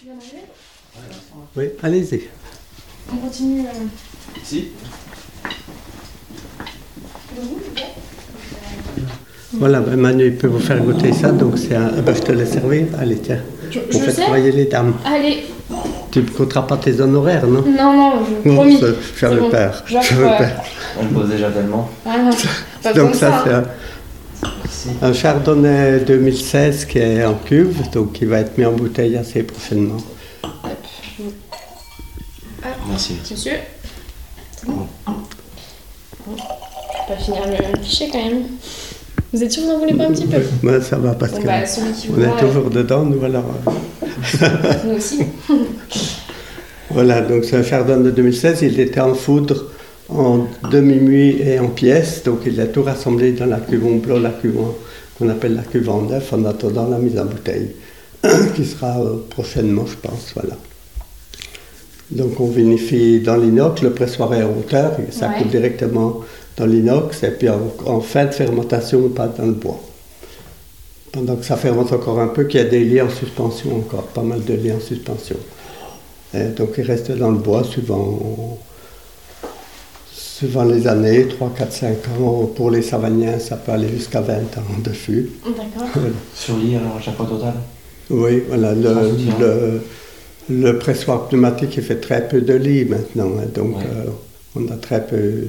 tu viens d'arriver Oui, allez-y. On continue. euh, Si Voilà, ben Manu, il peut vous faire goûter ça, donc c'est un... ah ben, je te laisse servir. Allez, tiens. Je, On je fait sais. travailler les dames. Allez, Tu ne compteras pas tes honoraires, non? Non, non, je Non, promis. ça, j'avais bon. peur. J'avais peur. On me pose déjà tellement. Ah non, pas Donc de ça, c'est un, Merci. un chardonnay 2016 qui est en cuve, donc qui va être mis en bouteille assez prochainement. Merci. Monsieur C'est bon Bon, Je vais pas finir le fichier quand même. Vous êtes sûr que vous en voulez pas un petit peu? Ouais, ça va parce Bon que bah celui qui vous on va, est toujours dedans, nous alors. euh, nous aussi. Voilà, donc c'est un chardonnay de 2016, il était en foudre, en demi-muit et en pièces, donc il a tout rassemblé dans la cuve en blanc, la cuve en- qu'on appelle la cuve en neuf, en attendant la mise en bouteille, qui sera euh, prochainement, je pense, voilà. Donc on vinifie dans l'inox, le pressoir est en hauteur, ça Ouais. coule directement dans l'inox, et puis en, en fin de fermentation, on passe dans le bois. Pendant que ça fermente encore un peu, qu'il y a des lits en suspension encore, pas mal de lits en suspension. Et donc il reste dans le bois suivant, suivant les années, 3, 4, 5 ans. Pour les savaniens, ça peut aller jusqu'à 20 ans de fût. D'accord. Voilà. Sur lit alors à chaque fois total Oui, voilà, le, soutien. le, le pressoir pneumatique il fait très peu de lits maintenant, hein, donc Ouais. euh, on a très peu.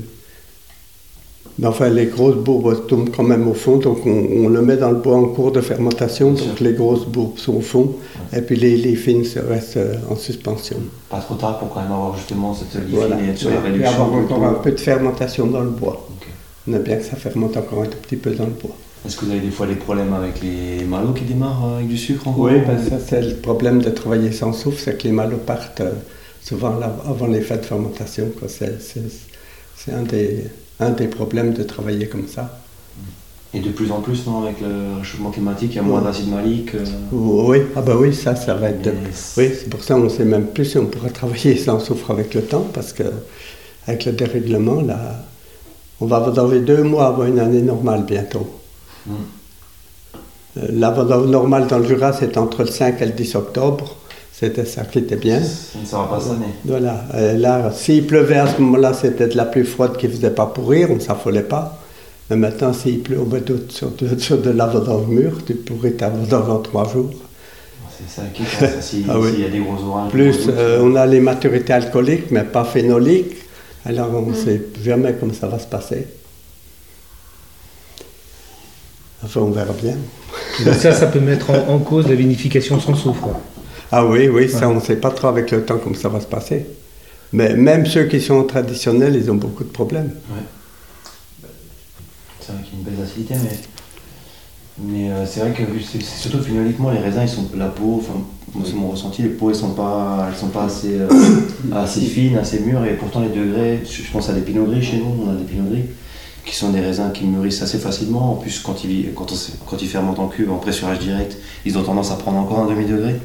Mais enfin, les grosses bourbes tombent quand même au fond, donc on, on le met dans le bois en cours de fermentation, donc les grosses bourbes sont au fond, et puis les, les fines se restent euh, en suspension. Pas trop tard pour quand même avoir justement cette Voilà. et être sur la Et réduction. avoir du encore un peu de fermentation dans le bois. On a bien que ça fermente encore un tout petit peu dans le bois. Est-ce que vous avez des fois des problèmes avec les malots qui démarrent euh, avec du sucre encore Oui, ben ça c'est le problème de travailler sans souffle, c'est que les malots partent euh, souvent avant les fêtes de fermentation. c'est un, des, un des problèmes de travailler comme ça. Et de plus en plus, non, avec le réchauffement climatique, il y a moins Ouais. d'acide malique. euh, Oui, ah bah oui, ça, ça va être... de- Oui, c'est pour ça qu'on ne sait même plus si on pourra travailler sans soufre avec le temps, parce que avec le dérèglement, là, on va vendanger deux mois avant une année normale bientôt. Euh, La normale dans le Jura, c'est entre le 5 et le 10 octobre. C'était ça qui était bien. Ça ne sera pas année. Voilà. Euh, là, s'il pleuvait à ce moment-là, c'était peut-être la plus froide qui ne faisait pas pourrir, on ne s'affolait pas. Mais maintenant, s'il pleut au mois d'août sur de, sur de la vendange mûre, tu pourris ta vendange en trois jours. C'est ça qui ça, s'il Ah oui. s'il y a des gros orages. Plus, gros euh, on a les maturités alcooliques, mais pas phénoliques. Alors, on ne sait jamais comment ça va se passer. Enfin, on verra bien. Donc ça, ça peut mettre en, en cause la vinification sans soufre. Ah oui, oui, ça, on ne sait pas trop avec le temps comment ça va se passer. Mais même ceux qui sont traditionnels, ils ont beaucoup de problèmes. Ouais. C'est vrai qu'il y a une belle acidité, mais, mais euh, c'est vrai que c'est surtout phénoliquement, les raisins, ils sont la peau, enfin, moi c'est mon ressenti, les peaux, elles sont pas, elles sont pas assez, euh, assez fines, assez mûres, et pourtant les degrés, je pense à des pinot gris chez nous, on a des pinot gris, qui sont des raisins qui mûrissent assez facilement. En plus, quand ils, quand on, quand ils fermentent en cuve, en pressurage direct, ils ont tendance à prendre encore un demi-degré.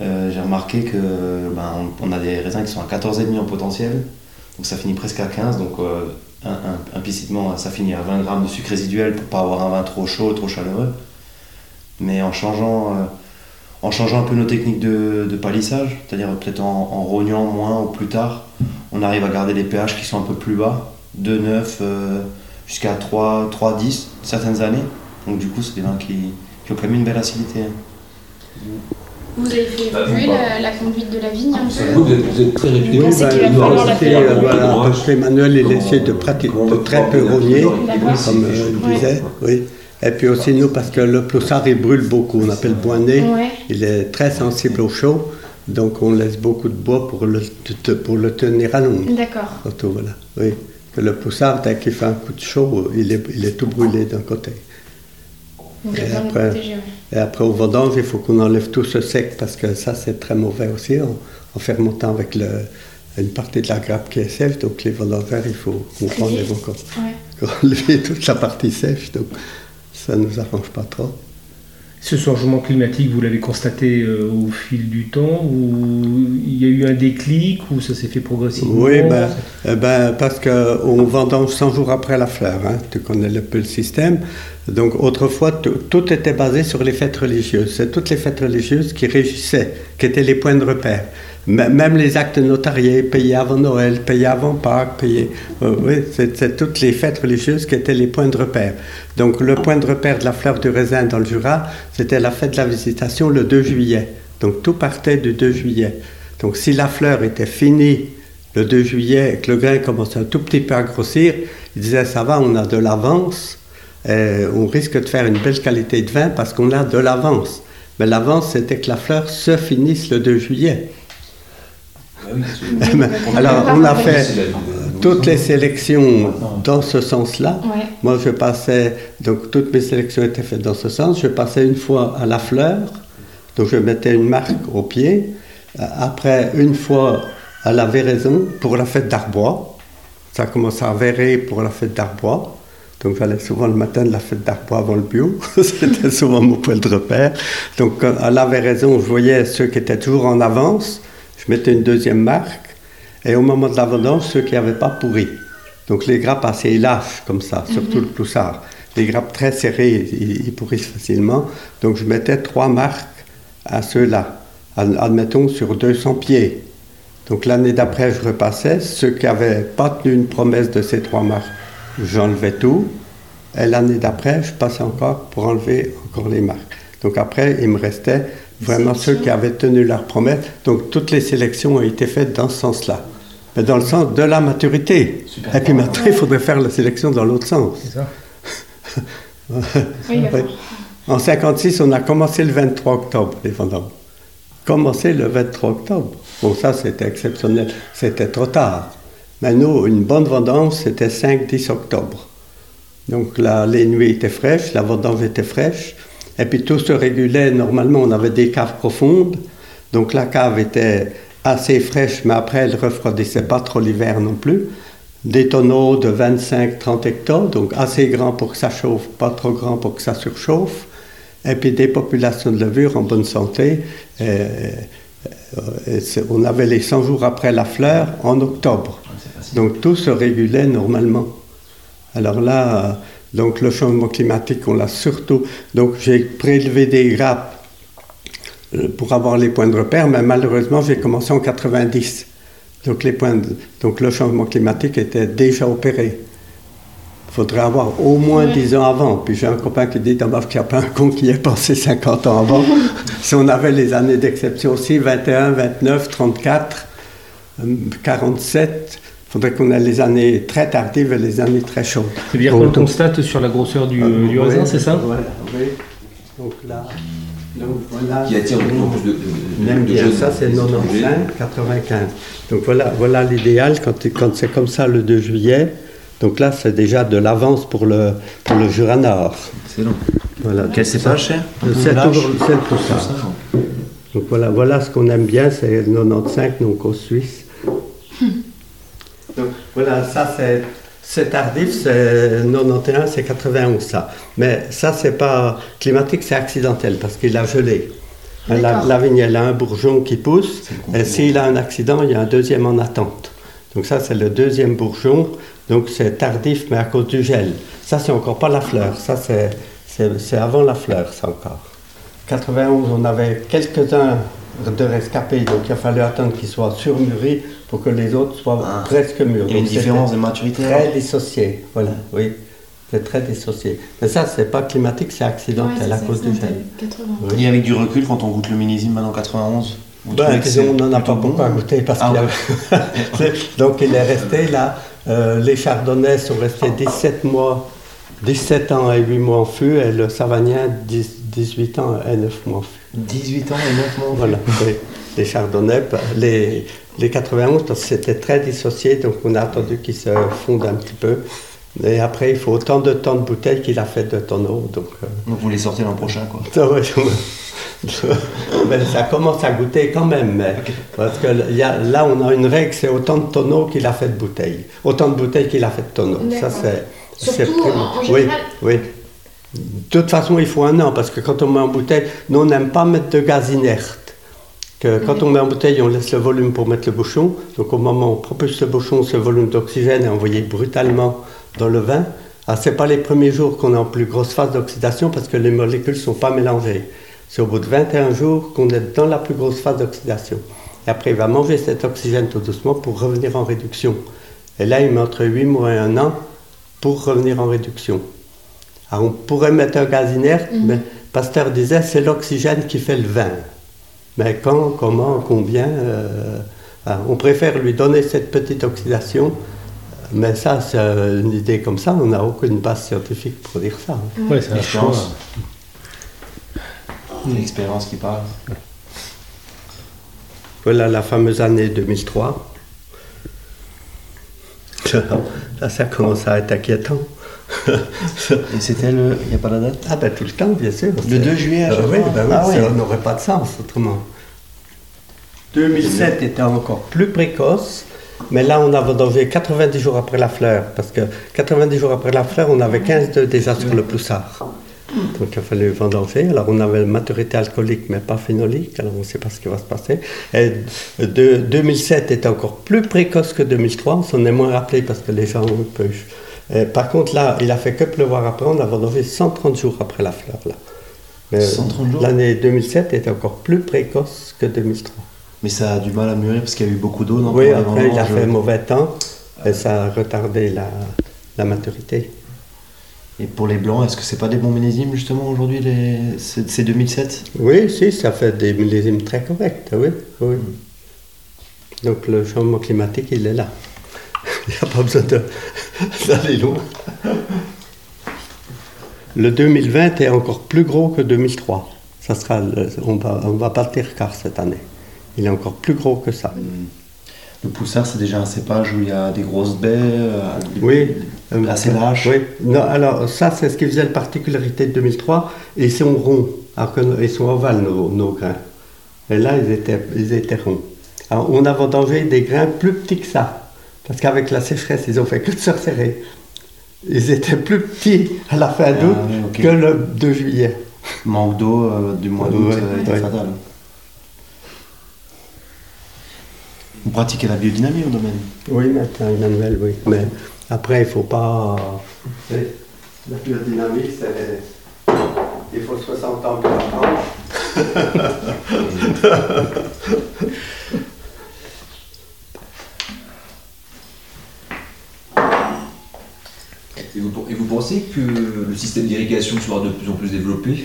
Euh, J'ai remarqué que ben, on, a des raisins qui sont à 14,5 en potentiel, donc ça finit presque à 15, donc euh, implicitement ça finit à 20 grammes de sucre résiduel pour pas avoir un vin trop chaud, trop chaleureux. Mais en changeant, euh, en changeant un peu nos techniques de, palissage, c'est-à-dire peut-être en, rognant moins ou plus tard, on arrive à garder des pH qui sont un peu plus bas, 2,9 euh, jusqu'à 3, 3,10 certaines années. Donc du coup c'est des vins qui ont quand même une belle acidité. Vous avez fait Ah, évoluer bon, la, la conduite de la vigne un peu Vous êtes, vous êtes très réputé. Va il doit falloir euh, voilà, le qu'Emmanuel, il essaie de, pratiquer, de très peu rogner, comme euh, il disait. Oui. Et puis aussi nous, parce que le ploussard, il brûle beaucoup. On appelle bois né. Ouais. Il est très sensible au chaud. Donc on laisse beaucoup de bois pour le, te- pour le tenir à l'ombre. D'accord. Surtout, voilà. Oui. Le poussard, dès qu'il fait un coup de chaud, il est, il est tout brûlé d'un côté. Donc Et après- protéger. ouais. Et après, au vendange, il faut qu'on enlève tout ce sec parce que ça, c'est très mauvais aussi en, en fermentant avec le, une partie de la grappe qui est sèche. Donc, les vendangeurs, il faut qu'on enlève encore. Ouais. enlève toute la partie sèche. Donc, ça ne nous arrange pas trop. Ce changement climatique, vous l'avez constaté euh, au fil du temps ou il y a eu un déclic ou ça s'est fait progressivement Oui, ben, eh ben, parce qu'on vendange 100 jours après la fleur. hein. tu connais un peu le système. Donc autrefois, tout- tout était basé sur les fêtes religieuses. C'est toutes les fêtes religieuses qui régissaient, qui étaient les points de repère. Même les actes notariés, payés avant Noël, payés avant Pâques, payés. euh, oui, c'est toutes les fêtes religieuses qui étaient les points de repère. Donc le point de repère de la fleur du raisin dans le Jura, c'était la fête de la visitation le 2 juillet. Donc tout partait du 2 juillet. Donc si la fleur était finie le 2 juillet et que le grain commençait un tout petit peu à grossir, il disait ça va, on a de l'avance, et on risque de faire une belle qualité de vin parce qu'on a de l'avance. Mais l'avance, c'était que la fleur se finisse le 2 juillet. Alors, on a fait toutes les sélections dans ce sens-là. Ouais. Moi, je passais, donc toutes mes sélections étaient faites dans ce sens. Je passais une fois à la fleur, donc je mettais une marque au pied. Euh, Après, une fois à la véraison pour la fête d'Arbois. Ça commençait à verrer pour la fête d'Arbois. Donc j'allais souvent le matin de la fête d'Arbois avant le bio. C'était souvent mon point de repère. Donc quand- à la véraison, je voyais ceux qui étaient toujours en avance. Je mettais une deuxième marque. Et au moment de la vendange, ceux qui n'avaient pas pourri. Donc les grappes assez lâches comme ça, surtout le cloussard. Les grappes très serrées, ils, ils pourrissent facilement. Donc je mettais trois marques à ceux-là, Ad- admettons sur 200 pieds. Donc l'année d'après, je repassais. Ceux qui n'avaient pas tenu une promesse de ces trois marques, j'enlevais tout. Et l'année d'après, je passais encore pour enlever encore les marques. Donc après, il me restait vraiment ceux qui avaient tenu leur promesse. Donc toutes les sélections ont été faites dans ce sens-là. Mais dans le sens de la maturité. Super. Et puis maintenant, il faudrait faire la sélection dans l'autre sens. C'est ça Oui, d'accord. Oui. En 56, on a commencé le 23 octobre, les vendanges. Commencé le 23 octobre. Bon, ça, c'était exceptionnel. C'était trop tard. Mais nous, une bonne vendange, c'était 5-10 octobre. Donc là, les nuits étaient fraîches, la vendange était fraîche. Et puis tout se régulait. Normalement, on avait des caves profondes. Donc la cave était assez fraîche, mais après, elle refroidissait pas trop l'hiver non plus. Des tonneaux de 25-30 hectares, donc assez grands pour que ça chauffe, pas trop grands pour que ça surchauffe. Et puis des populations de levure en bonne santé. Et on avait les 100 jours après la fleur en octobre. Facile. Donc tout se régulait normalement. Alors là, donc le changement climatique, on l'a surtout. Donc j'ai prélevé des grappes euh, pour avoir les points de repère, mais malheureusement j'ai commencé en 90. Donc, les points de- donc le changement climatique était déjà opéré. Il faudrait avoir au moins Ouais. 10 ans avant. Puis j'ai un copain qui dit d'abord qu'il n'y a pas un con qui ait pensé 50 ans avant. si on avait les années d'exception aussi, 21, 29, 34, euh, 47, il faudrait qu'on ait les années très tardives et les années très chaudes. C'est-à-dire qu'on le constate sur la grosseur du, euh, du oui, raisin, c'est ça voilà, oui. Donc là, donc voilà. Qui attire de plus de, de, Même de bien, jeunes ça c'est étrangers. 95, 95. Donc voilà, voilà l'idéal quand, quand c'est comme ça le 2 juillet. Donc là, c'est déjà de l'avance pour le, pour le Jura Nord. Excellent. Voilà. Quel cépage c'est C'est toujours c'est le Poussard. Donc voilà, voilà ce qu'on aime bien, c'est le 95, donc au Suisse. Donc voilà, ça c'est c'est tardif, c'est 91, c'est 91 ça. Mais ça c'est pas climatique, c'est accidentel parce qu'il a gelé. La, D'accord. la vigne, elle a un bourgeon qui pousse, et s'il a un accident, il y a un deuxième en attente. Donc ça c'est le deuxième bourgeon, donc c'est tardif mais à cause du gel. Ça c'est encore pas la fleur, ça c'est c'est c'est avant la fleur ça encore. 91, on avait quelques-uns de rescapés, donc il a fallu attendre qu'ils soient surmûris pour que les autres soient Ah. presque mûrs. Il y a une différence de maturité. Très alors dissocié, voilà, oui. C'est très dissocié. Mais ça, c'est pas climatique, c'est accidentel à cause du gel. 80. Oui. Et avec du recul, quand on goûte le millésime maintenant 91, vous Ben, on n'en a pas beaucoup à goûter parce Ah qu'il y a- Donc il est resté là. euh, les chardonnays sont restés 17 mois, 17 ans et 8 mois en fût, et le savagnin 10 18 ans et 9 mois en fût. 18 ans et 9 mois. Voilà, oui. les chardonnays, les, les 91, parce que c'était très dissocié, donc on a attendu qu'ils se fondent un petit peu. Et après, il faut autant de temps de bouteille qu'il a fait de tonneaux. Donc, euh, Donc vous les sortez l'an prochain quoi. Mais ça commence à goûter quand même. mais- Parce que il y a- là, on a une règle, c'est autant de tonneaux qu'il a fait de bouteilles. Autant de bouteilles qu'il a fait de tonneaux. Ça, c'est. c'est Surtout, en- en oui, général- oui. De toute façon, il faut un an, parce que quand on met en bouteille, nous, on n'aime pas mettre de gaz inerte. Quand on met en bouteille, on laisse le volume pour mettre le bouchon. Donc au moment où on propulse le bouchon, ce volume d'oxygène est envoyé brutalement dans le vin. Ah, ce n'est pas les premiers jours qu'on est en plus grosse phase d'oxydation, parce que les molécules ne sont pas mélangées. C'est au bout de 21 jours qu'on est dans la plus grosse phase d'oxydation. Et après, il va manger cet oxygène tout doucement pour revenir en réduction. Et là, il met entre 8 mois et 1 an pour revenir en réduction. Alors, on pourrait mettre un gaz inerte, mais Pasteur disait c'est l'oxygène qui fait le vin. Mais quand, comment, combien euh, ah, On préfère lui donner cette petite oxydation. Mais ça, c'est une idée comme ça, on n'a aucune base scientifique pour dire ça. Ouais, c'est. L'expérience. C'est l'expérience qui parle. Voilà la fameuse année 2003. Là, ça commence à être inquiétant. Et c'était le. Il n'y a pas la date? Ah ben tout le temps, bien sûr. Le C'est- 2 juillet à Euh, oui, ben oui, Ah ça n'aurait pas de sens autrement. 2007 était encore plus précoce, mais là on a vendangé 90 jours après la fleur, parce que 90 jours après la fleur, on avait 15 d'œufs déjà sur le poussard. Donc il a fallu vendanger. Alors on avait maturité alcoolique, mais pas phénolique, alors on ne sait pas ce qui va se passer. Et de, 2007 était encore plus précoce que 2003, on s'en est moins rappelé parce que les gens ont un peu... Euh, par contre là, il a fait que pleuvoir après, on a vendangé 130 jours après la fleur. Là. Mais 130 jours? L'année 2007 était encore plus précoce que 2003. Mais ça a du mal à mûrir parce qu'il y a eu beaucoup d'eau dans Oui, après il a fait mauvais temps et ça a retardé la, la maturité. Et pour les blancs, est-ce que c'est pas des bons millésimes justement aujourd'hui les... C'est c'est 2007 Oui, si, ça fait des millésimes très corrects, oui. oui. Donc le changement climatique, il est là. Il n'y a pas besoin de- d'aller loin. Le 2020 est encore plus gros que 2003. Ça sera le- on va, on va battre records cette année. Il est encore plus gros que ça. Le poussard, c'est déjà un cépage où il y a des grosses baies, euh, Oui. euh, assez lâches. Oui. Non, alors ça, c'est ce qui faisait la particularité de 2003. Ils sont ronds, alors que nous- ils sont ovales, nos, nos grains. Et là, ils étaient, ils étaient ronds. Alors, on a vendangé des grains plus petits que ça. Parce qu'avec la sécheresse, ils ont fait que de se resserrer. Ils étaient plus petits à la fin Ah, d'août ok. que le 2 juillet. Manque d'eau euh, du mois d'août Ouais, euh, ouais. fatal. Vous pratiquez la biodynamie au domaine Oui, maintenant, Emmanuel, oui. Mais après, il ne faut pas. La biodynamie, c'est. Il faut 60 ans pour apprendre. Et vous, et vous pensez que le système d'irrigation sera de plus en plus développé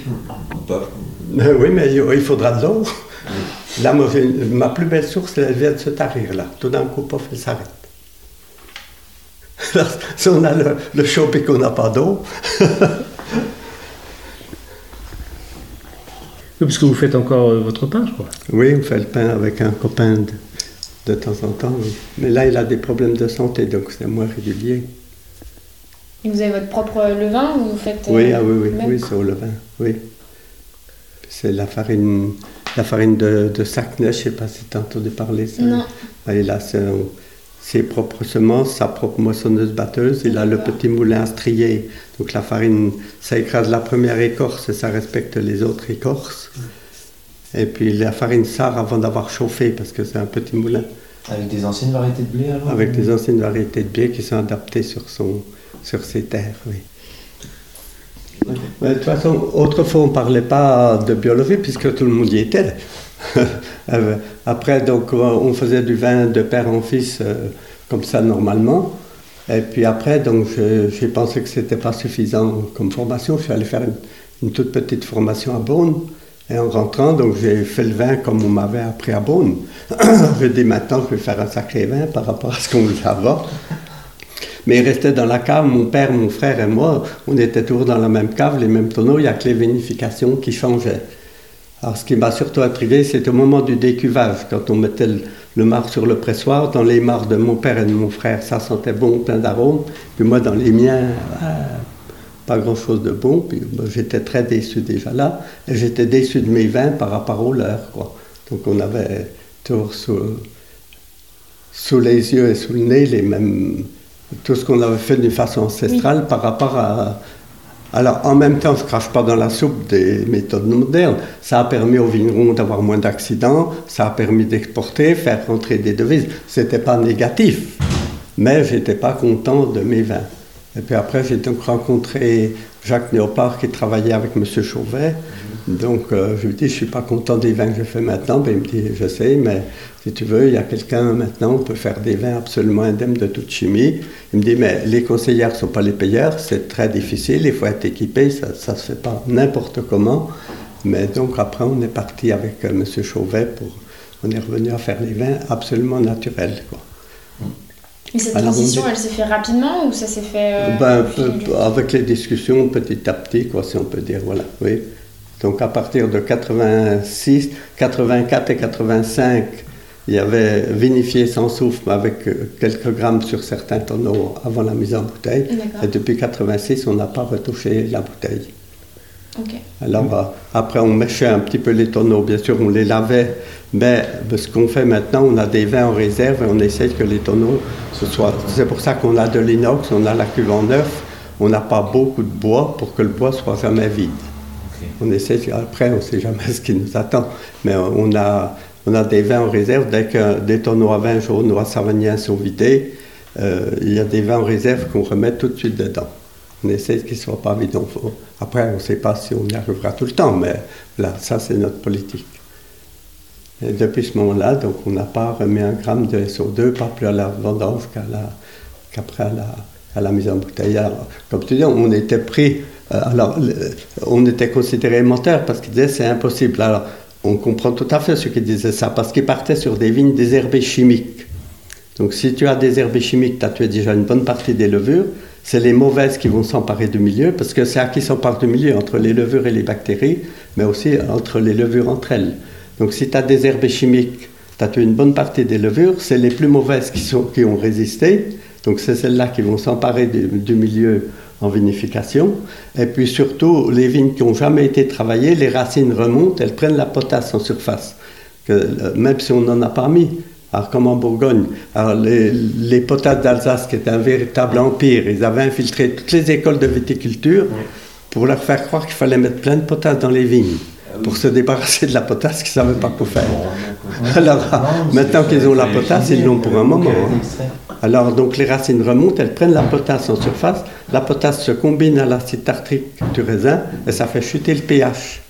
ou pas oui, mais il faudra de l'eau. Là, moi, ma plus belle source, elle vient de se tarir, là. Tout d'un coup, pof, elle s'arrête. Si on a le, le chaud et qu'on n'a pas d'eau, Oui, parce que vous faites encore euh, votre pain, je crois. oui, on fait le pain avec un copain de, de temps en temps. oui. Mais là, il a des problèmes de santé, donc c'est moins régulier. Et vous avez votre propre levain ou vous faites. euh, Oui, ah oui, oui, oui, c'est au levain, oui. C'est la farine, la farine de, de Sacnes, je ne sais pas si tu as entendu parler. Ça. Non. Ah, Il a son- ses propres semences, sa propre moissonneuse batteuse, il a le petit moulin à strier. Donc la farine, ça écrase la première écorce et ça respecte les autres écorces. Et puis la farine sort avant d'avoir chauffé parce que c'est un petit moulin Avec des anciennes variétés de blé alors avec des anciennes variétés de blé qui sont adaptées sur, son, sur ses terres. Oui. De toute façon, autrefois, on ne parlait pas de biologie puisque tout le monde y était. Euh, Après, donc, on faisait du vin de père en fils euh, comme ça normalement. Et puis après, donc, j'ai pensé que c'était pas suffisant comme formation. Je suis allé faire une, toute petite formation à Beaune. Et en rentrant, donc, j'ai fait le vin comme on m'avait appris à Beaune. je dis maintenant, je vais faire un sacré vin par rapport à ce qu'on faisait avant. Mais il restait dans la cave, mon père, mon frère et moi, on était toujours dans la même cave, les mêmes tonneaux, il n'y a que les vinifications qui changeaient. Alors ce qui m'a surtout intrigué, c'est au moment du décuvage, quand on mettait le, le marc sur le pressoir, dans les marcs de mon père et de mon frère, ça sentait bon, plein d'arômes, puis moi dans les miens, ah, pas grand-chose de bon, puis moi, j'étais très déçu déjà là, et j'étais déçu de mes vins par rapport aux leurs, quoi. Donc on avait toujours sous les yeux et sous le nez les mêmes tout ce qu'on avait fait d'une façon ancestrale par rapport à, Alors, en même temps, on ne se crache pas dans la soupe des méthodes modernes. Ça a permis aux vignerons d'avoir moins d'accidents, ça a permis d'exporter, faire rentrer des devises. Ce n'était pas négatif, mais je n'étais pas content de mes vins. Et puis après, j'ai donc rencontré Jacques Néopard qui travaillait avec M. Chauvet. Donc, euh, je lui dis, je ne suis pas content des vins que je fais maintenant. Ben, il me dit, je sais, mais si tu veux, il y a quelqu'un maintenant, on peut faire des vins absolument indemnes de toute chimie. Il me dit, mais les conseillères ne sont pas les payeurs, c'est très difficile, il faut être équipé, ça ne se fait pas n'importe comment. Mais donc, après, on est parti avec euh, M. Chauvet pour. On est revenu à faire les vins absolument naturels. Et cette transition, elle s'est fait rapidement ou ça s'est fait euh, du- peu- avec les discussions, petit à petit, quoi, si on peut dire, voilà, oui. Donc, à partir de 86, 84 et 85, il y avait vinifié sans soufre, mais avec euh, quelques grammes sur certains tonneaux avant la mise en bouteille. Et depuis 86, on n'a pas retouché la bouteille. Alors, après, on méchait un petit peu les tonneaux, bien sûr, on les lavait, mais ce qu'on fait maintenant, on a des vins en réserve et on essaye que les tonneaux, ce soit. C'est pour ça qu'on a de l'inox, on a la cuve en neuf, on n'a pas beaucoup de bois pour que le bois soit jamais vide. On essaie, après, on ne sait jamais ce qui nous attend, mais on a, on a des vins en réserve. Dès que des tonneaux à vin jaune ou à savagnin sont vidés, euh, il y a des vins en réserve qu'on remet tout de suite dedans. On essaie qu'ils ne soient pas faut- Après, on ne sait pas si on y arrivera tout le temps, mais là, ça, c'est notre politique. Et depuis ce moment-là, on n'a pas remis un gramme de SO2, pas plus à la vendange qu'après à la, mise en bouteille. Alors, comme tu dis, on était pris, euh, alors, on était considéré menteur parce qu'ils disaient c'est impossible. Alors, on comprend tout à fait ceux qui disaient ça, parce qu'ils partaient sur des vignes désherbées chimiques. Donc, si tu as des herbes chimiques, tu as tué déjà une bonne partie des levures. C'est les mauvaises qui vont s'emparer du milieu, parce que c'est à qui s'empare du milieu, entre les levures et les bactéries, mais aussi entre les levures entre elles. Donc, si tu as des herbes chimiques, tu as tué une bonne partie des levures, c'est les plus mauvaises qui, sont, qui ont résisté. Donc, c'est celles-là qui vont s'emparer du, du milieu en vinification. Et puis surtout, les vignes qui n'ont jamais été travaillées, les racines remontent, elles prennent la potasse en surface, euh, même si on n'en a pas mis. Alors, comme en Bourgogne, alors les, les potasses d'Alsace, qui étaient un véritable empire, ils avaient infiltré toutes les écoles de viticulture pour leur faire croire qu'il fallait mettre plein de potasse dans les vignes, pour se débarrasser de la potasse qu'ils ne savaient pas quoi faire. Alors, maintenant qu'ils ont la potasse, ils l'ont pour un moment. hein. Alors, donc les racines remontent, elles prennent la potasse en surface, la potasse se combine à l'acide tartrique du raisin et ça fait chuter le pH.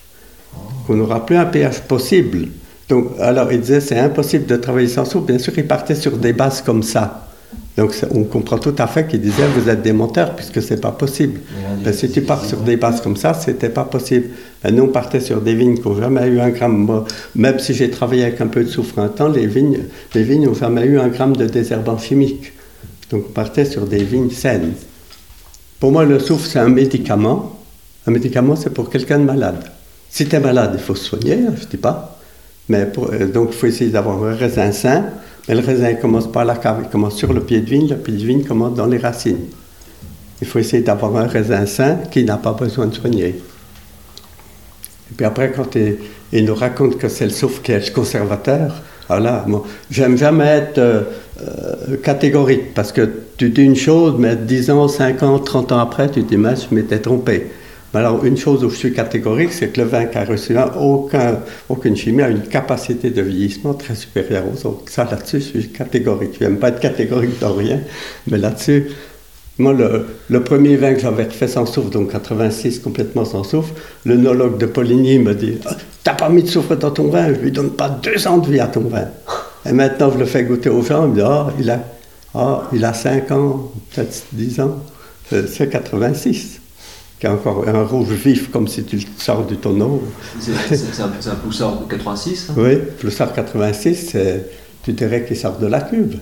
On n'aura plus un pH possible. Donc, alors, il disait c'est impossible de travailler sans soupe. Bien sûr, il partait sur des bases comme ça. Donc, on comprend tout à fait qu'il disait vous êtes des menteurs puisque c'est pas possible. Ben, si tu pars sur des bases comme ça, c'était pas possible. Ben, nous, on partait sur des vignes qui n'ont jamais eu un gramme. Même si j'ai travaillé avec un peu de soufre un temps, les vignes les vignes n'ont jamais eu un gramme de désherbant chimique. Donc, on partait sur des vignes saines. Pour moi, le soufre, c'est un médicament. Un médicament, c'est pour quelqu'un de malade. Si tu es malade, il faut se soigner, hein, je ne dis pas. Mais euh, donc, il faut essayer d'avoir un raisin sain. Mais le raisin commence pas à la cave, il commence sur le pied de vigne. Le pied de vigne commence dans les racines. Il faut essayer d'avoir un raisin sain qui n'a pas besoin de soigner. Et puis après, quand il, nous raconte que c'est le le conservateur, alors là, moi, j'aime jamais être euh, euh, catégorique parce que tu dis une chose, mais 10 ans, 5 ans, 30 ans après, tu te dis, mince, je m'étais trompé. Mais alors, une chose où je suis catégorique, c'est que le vin reçu un, aucun, aucune chimie a une capacité de vieillissement très supérieure aux autres. Ça, là-dessus, je suis catégorique. Je n'aime pas être catégorique dans rien, mais là-dessus, moi, le, premier vin que j'avais fait sans soufre, donc 86, complètement sans soufre, le nologue de Poligny me dit Ah, T'as pas mis de soufre dans ton vin, je lui donne pas deux ans de vie à ton vin. Et maintenant, je le fais goûter aux gens, il me dit Ah, a, ah, il a 5 ans, peut-être 10 ans. Euh, C'est 86, qui a encore un rouge vif comme si tu le sors du tonneau. C'est un, c'est un poussard de 86. hein Oui, sort 86, c'est- tu dirais qu'il sort de la cuve.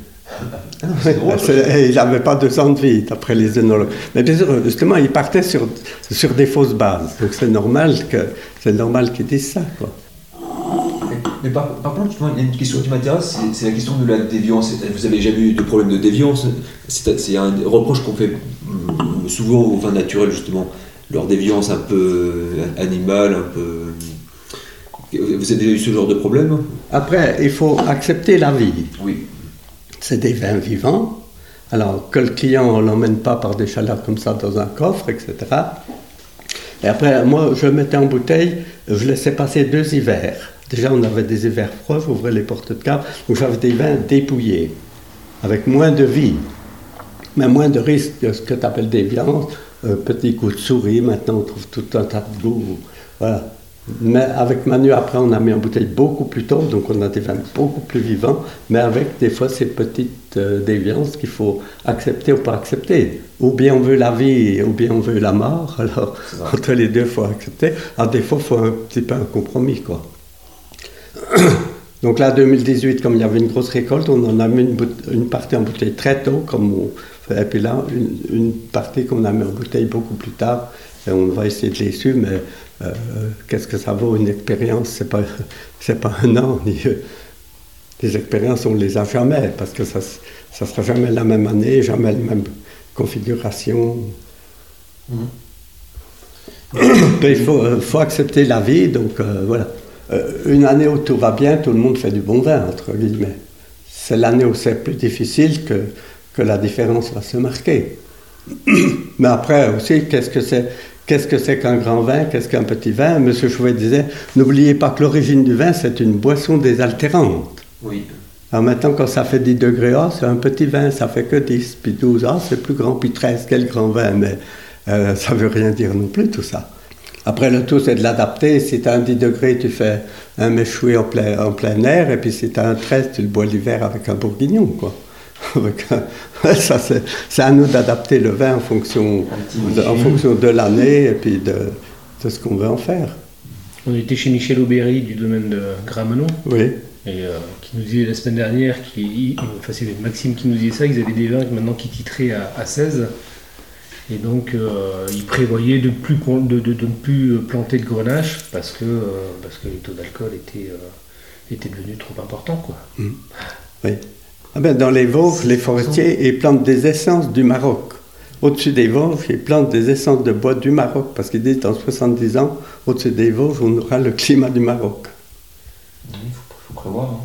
C'est drôle. C'est- et il n'avait pas deux ans de vie, d'après les œnologues. Mais bien sûr, justement, il partait sur, sur des fausses bases. Donc c'est normal que c'est normal qu'ils disent ça. Quoi. Mais par, par contre, justement, il y a une question qui m'intéresse, c'est- c'est la question de la déviance. Vous avez jamais eu de problème de déviance? C'est c'est un reproche qu'on fait mm, souvent aux vins naturels, justement. Leur déviance un peu animale, un peu. Vous avez déjà eu ce genre de problème Après, il faut accepter la vie. Oui. C'est des vins vivants. Alors que le client ne l'emmène pas par des chaleurs comme ça dans un coffre, etc. Et après, moi, je mettais en bouteille, je laissais passer deux hivers. Déjà, on avait des hivers froids, j'ouvrais les portes de cave, donc j'avais des vins dépouillés, avec moins de vie, mais moins de risque de ce que tu appelles des petit coup de souris, maintenant on trouve tout un tas de goûts. Voilà. Mais avec Manu, après, on a mis en bouteille beaucoup plus tôt, donc on a des vins beaucoup plus vivants, mais avec des fois ces petites euh, déviances qu'il faut accepter ou pas accepter. Ou bien on veut la vie, ou bien on veut la mort, alors entre les deux, il faut accepter. Alors des fois, il faut un petit peu un compromis, quoi. Donc là, 2018, comme il y avait une grosse récolte, on en a mis une, une partie en bouteille très tôt, comme on. Et puis là, une, une partie qu'on a mis en bouteille beaucoup plus tard. Et on va essayer de les suivre, mais euh, qu'est-ce que ça vaut une expérience? C'est pas, c'est pas un an. ni- les expériences, on les a jamais, parce que ça ne sera jamais la même année, jamais la même configuration. Mais il faut, euh, faut accepter la vie, donc euh, voilà. Euh, une année où tout va bien, tout le monde fait du bon vin, entre guillemets. C'est l'année où c'est plus difficile que, que la différence va se marquer. Mais après aussi, qu'est-ce que c'est Qu'est-ce que c'est qu'un grand vin Qu'est-ce qu'un petit vin? Monsieur Chouvet disait, n'oubliez pas que l'origine du vin, c'est une boisson désaltérante. Oui. Alors maintenant, quand ça fait 10 degrés, ah, c'est un petit vin, ça fait que 10, puis 12, ah, c'est plus grand, puis 13, quel grand vin, mais euh, ça veut rien dire non plus tout ça. Après, le tout, c'est de l'adapter. Si tu as un 10 degrés, tu fais un méchoui en plein, en plein air, et puis si tu as un 13, tu le bois l'hiver avec un bourguignon, quoi. Un- ça, c'est, c'est à nous d'adapter le vin en fonction, de, en fonction de l'année et puis de, de ce qu'on veut en faire. On était chez Michel Aubéry du domaine de Gramenon, Oui. et euh, qui nous disait la semaine dernière, qui, enfin c'est Maxime qui nous disait ça, qu'ils avaient des vins maintenant qui titraient à, à 16. Et donc euh, ils prévoyaient de, plus, con- de, de- de ne plus euh, planter de grenache parce que, euh, parce que les taux d'alcool étaient, euh, étaient devenus trop importants. Quoi. Oui. Ah ben, dans les Vosges, les forestiers, ils plantent des essences du Maroc. Au-dessus des Vosges, ils plantent des essences de bois du Maroc, parce qu'ils disent dans 70 ans, au-dessus des Vosges, on aura le climat du Maroc. Il faut, faut prévoir. hein.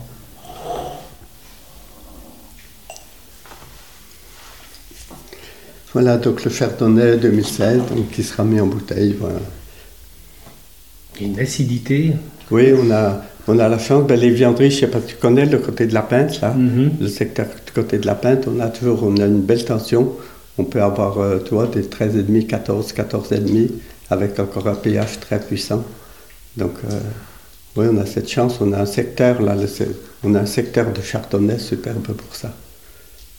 Voilà, donc le Chardonnay 2016, donc, qui sera mis en bouteille. Voilà. Il y a une acidité. Oui, on a, on a la chance, ben, les vianderies, je ne sais pas si tu connais le côté de la Pinte, là? Mhm. Le secteur du côté de la Pinte, on a toujours on a une belle tension. On peut avoir, euh, tu vois, des 13,5, 14, 14,5, avec encore un pH très puissant. Donc, euh, oui, on a cette chance. On a un secteur, là, le on a un secteur de chardonnay superbe pour ça.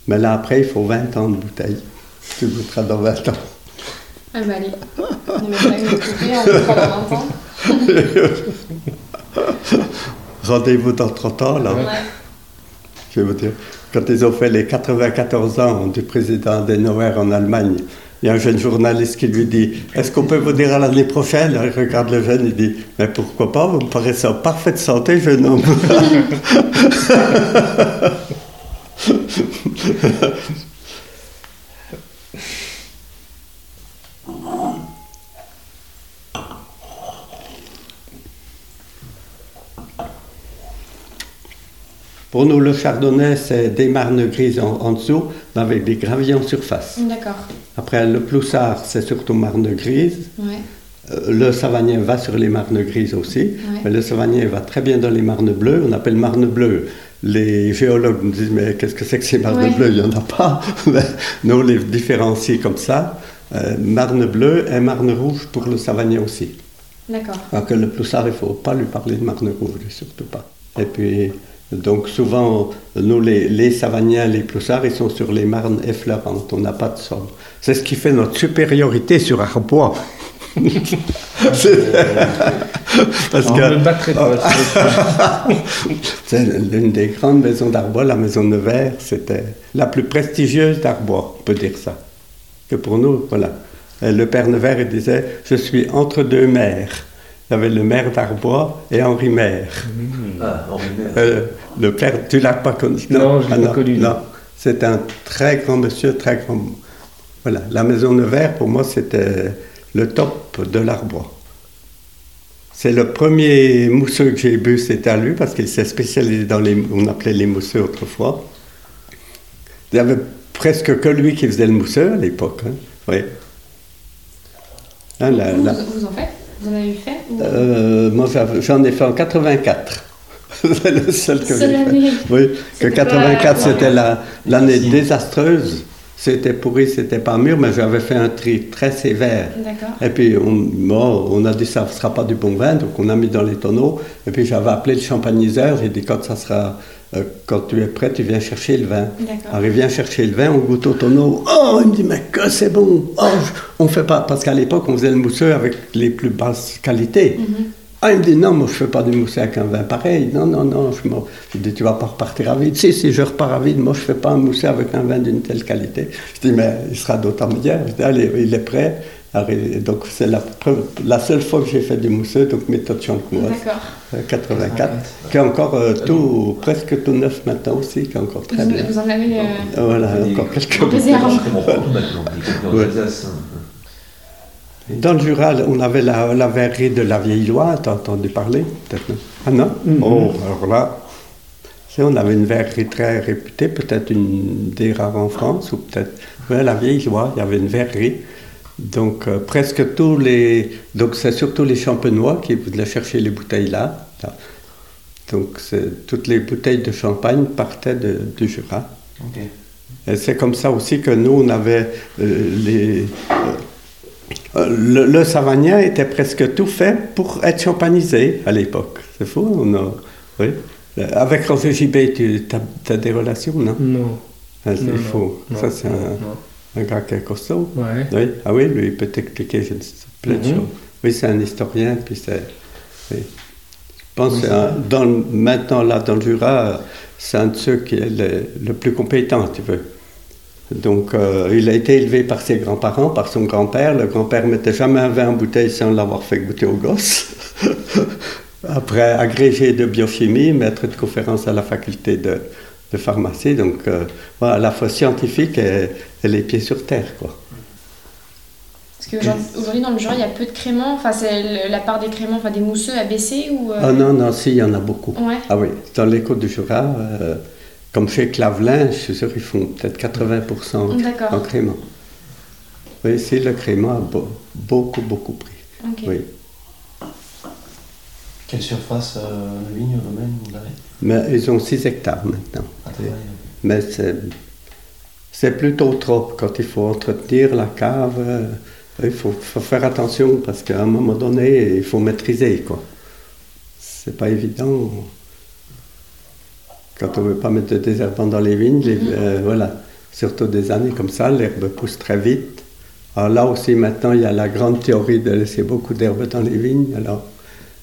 Mais là, après, il faut 20 ans de bouteille. Tu goûteras dans 20 ans. Ah bah allez, on dans 20 ans. Rendez-vous dans 30 ans, là. Ouais. Je vais vous dire, quand ils ont fait les 94 ans du président Adenauer en Allemagne, il y a un jeune journaliste qui lui dit Est-ce qu'on peut vous dire à l'année prochaine Il regarde le jeune, il dit Mais pourquoi pas? Vous me paraissez en parfaite santé, jeune homme. Pour nous, le chardonnay, c'est des marnes grises en, en dessous, mais avec des graviers en surface. D'accord. Après, le ploussard, c'est surtout marne grise. Ouais. Euh, Le savagnin va sur les marnes grises aussi, mais le savagnin va très bien dans les marnes bleues, on appelle marne bleue. Les géologues nous disent mais qu'est-ce que c'est que ces marnes Ouais. bleues? Il n'y en a pas. Nous, on les différencie comme ça. Euh, marne bleue et marne rouge pour le savagnin aussi. D'accord. Alors que le ploussard, il ne faut pas lui parler de marne rouge, surtout pas. Et puis, donc souvent, nous, les, les savagniens, les ploussards, ils sont sur les marnes effleurantes, on n'a pas de sol. C'est ce qui fait notre supériorité sur Arbois. Parce que on ne battrait pas. c'est l'une des grandes maisons d'Arbois, la maison Nevers, c'était la plus prestigieuse d'Arbois, on peut dire ça. Que pour nous, voilà. Et le père Nevers, il disait Je suis entre deux maires. Il y avait le maire d'Arbois et Henri Maire. Ah, Henri Maire. Euh, le père, tu l'as pas connu? Non, je l'ai pas connu, non. Non, c'est un très grand monsieur, très grand. Voilà, la maison Nevers, pour moi, c'était le top de l'Arbois. C'est le premier mousseux que j'ai bu, c'était à lui, parce qu'il s'est spécialisé dans les. On appelait les mousseux autrefois. Il y avait presque que lui qui faisait le mousseux à l'époque. hein, oui. Hein, la- vous, la- vous en faites? Vous en avez fait ou- Euh, moi, j'en ai fait en 84. C'est le seul que j'ai Seule fait. année. Oui, que C'était 84, pas- c'était la- l'année désastreuse. C'était pourri, c'était pas mûr, mais j'avais fait un tri très sévère. D'accord. Et puis, on, bon, on a dit ça ne sera pas du bon vin, donc on a mis dans les tonneaux. Et puis, j'avais appelé le champagniseur, j'ai dit quand ça sera, euh, quand tu es prêt, tu viens chercher le vin. Alors, il vient chercher le vin, on goûte au tonneau. Oh, il me dit, mais que c'est bon. Oh, on fait pas, parce qu'à l'époque, on faisait le mousseux avec les plus basses qualités. Mhm. Ah, il me dit, non, moi, je fais pas du mousseux avec un vin pareil. Non, non, non. Je me je dis, tu vas pas repartir à vide. Si, si, je repars à vide. Moi, je fais pas un mousseux avec un vin d'une telle qualité. Je dis, mais il sera d'autant meilleur. Je dis, allez, il est prêt. Donc, c'est la, seule fois que j'ai fait du mousseux, donc méthode champenoise, D'accord. euh, 84, qui est encore euh, tout, presque tout neuf maintenant aussi, qui est encore très Vous, bien. vous en avez. euh, Voilà, encore quelques. Dans le Jura, on avait la, la verrerie de la Vieille Loire, t'as entendu parler peut-être non? Ah non? Oh, alors là, on avait une verrerie très réputée, peut-être une des rares en France, ou peut-être. Ouais, la Vieille Loire, il y avait une verrerie. Donc euh, presque tous les. Donc c'est surtout les champenois qui venaient chercher les bouteilles là. là. Donc c'est- toutes les bouteilles de champagne partaient de- du Jura. Ok. Et c'est comme ça aussi que nous, on avait euh, les. euh, le, le Savagnin était presque tout fait pour être champanisé à l'époque. C'est fou, on a. Oui. Avec Roger Gibet, tu as, des relations, non? Non. Ah, C'est faux. non, Ça, c'est un, non. Un gars qui est costaud. Ouais. Oui. Ah oui, lui, il peut t'expliquer plein de choses. Oui, c'est un historien, puis c'est. oui. Je pense que un- dans maintenant, là, dans le Jura, c'est un de ceux qui est le, le plus compétent, tu veux. Donc, euh, il a été élevé par ses grands-parents, par son grand-père. Le grand-père mettait jamais un vin en bouteille sans l'avoir fait goûter aux gosses. Après, agrégé de biochimie, maître de conférence à la faculté de, de pharmacie. Donc, euh, voilà, à la fois scientifique et, et les pieds sur terre, quoi. Parce qu'aujourd'hui, dans le Jura, il y a peu de créments. Enfin, c'est la part des créments, enfin des mousseux a baissé ou. euh, Ah non, non, si, il y en a beaucoup. Ouais. Ah oui, dans les côtes du Jura, euh, comme chez Clavelin, je suis sûr qu'ils font peut-être 80% en, en crément. Oui, si, le crément a beau- beaucoup, beaucoup pris. Ok. Oui. Quelle surface euh, de vigne au domaine vous avez Mais ils ont 6 hectares maintenant. travailler Mais c'est, c'est plutôt trop quand il faut entretenir la cave. euh, il faut, faut faire attention parce qu'à un moment donné, il faut maîtriser. Quoi. C'est pas évident. Quand on veut pas mettre de désherbant dans les vignes, les- euh, voilà. Surtout des années comme ça, l'herbe pousse très vite. Alors là aussi, maintenant, il y a la grande théorie de laisser beaucoup d'herbe dans les vignes. Alors,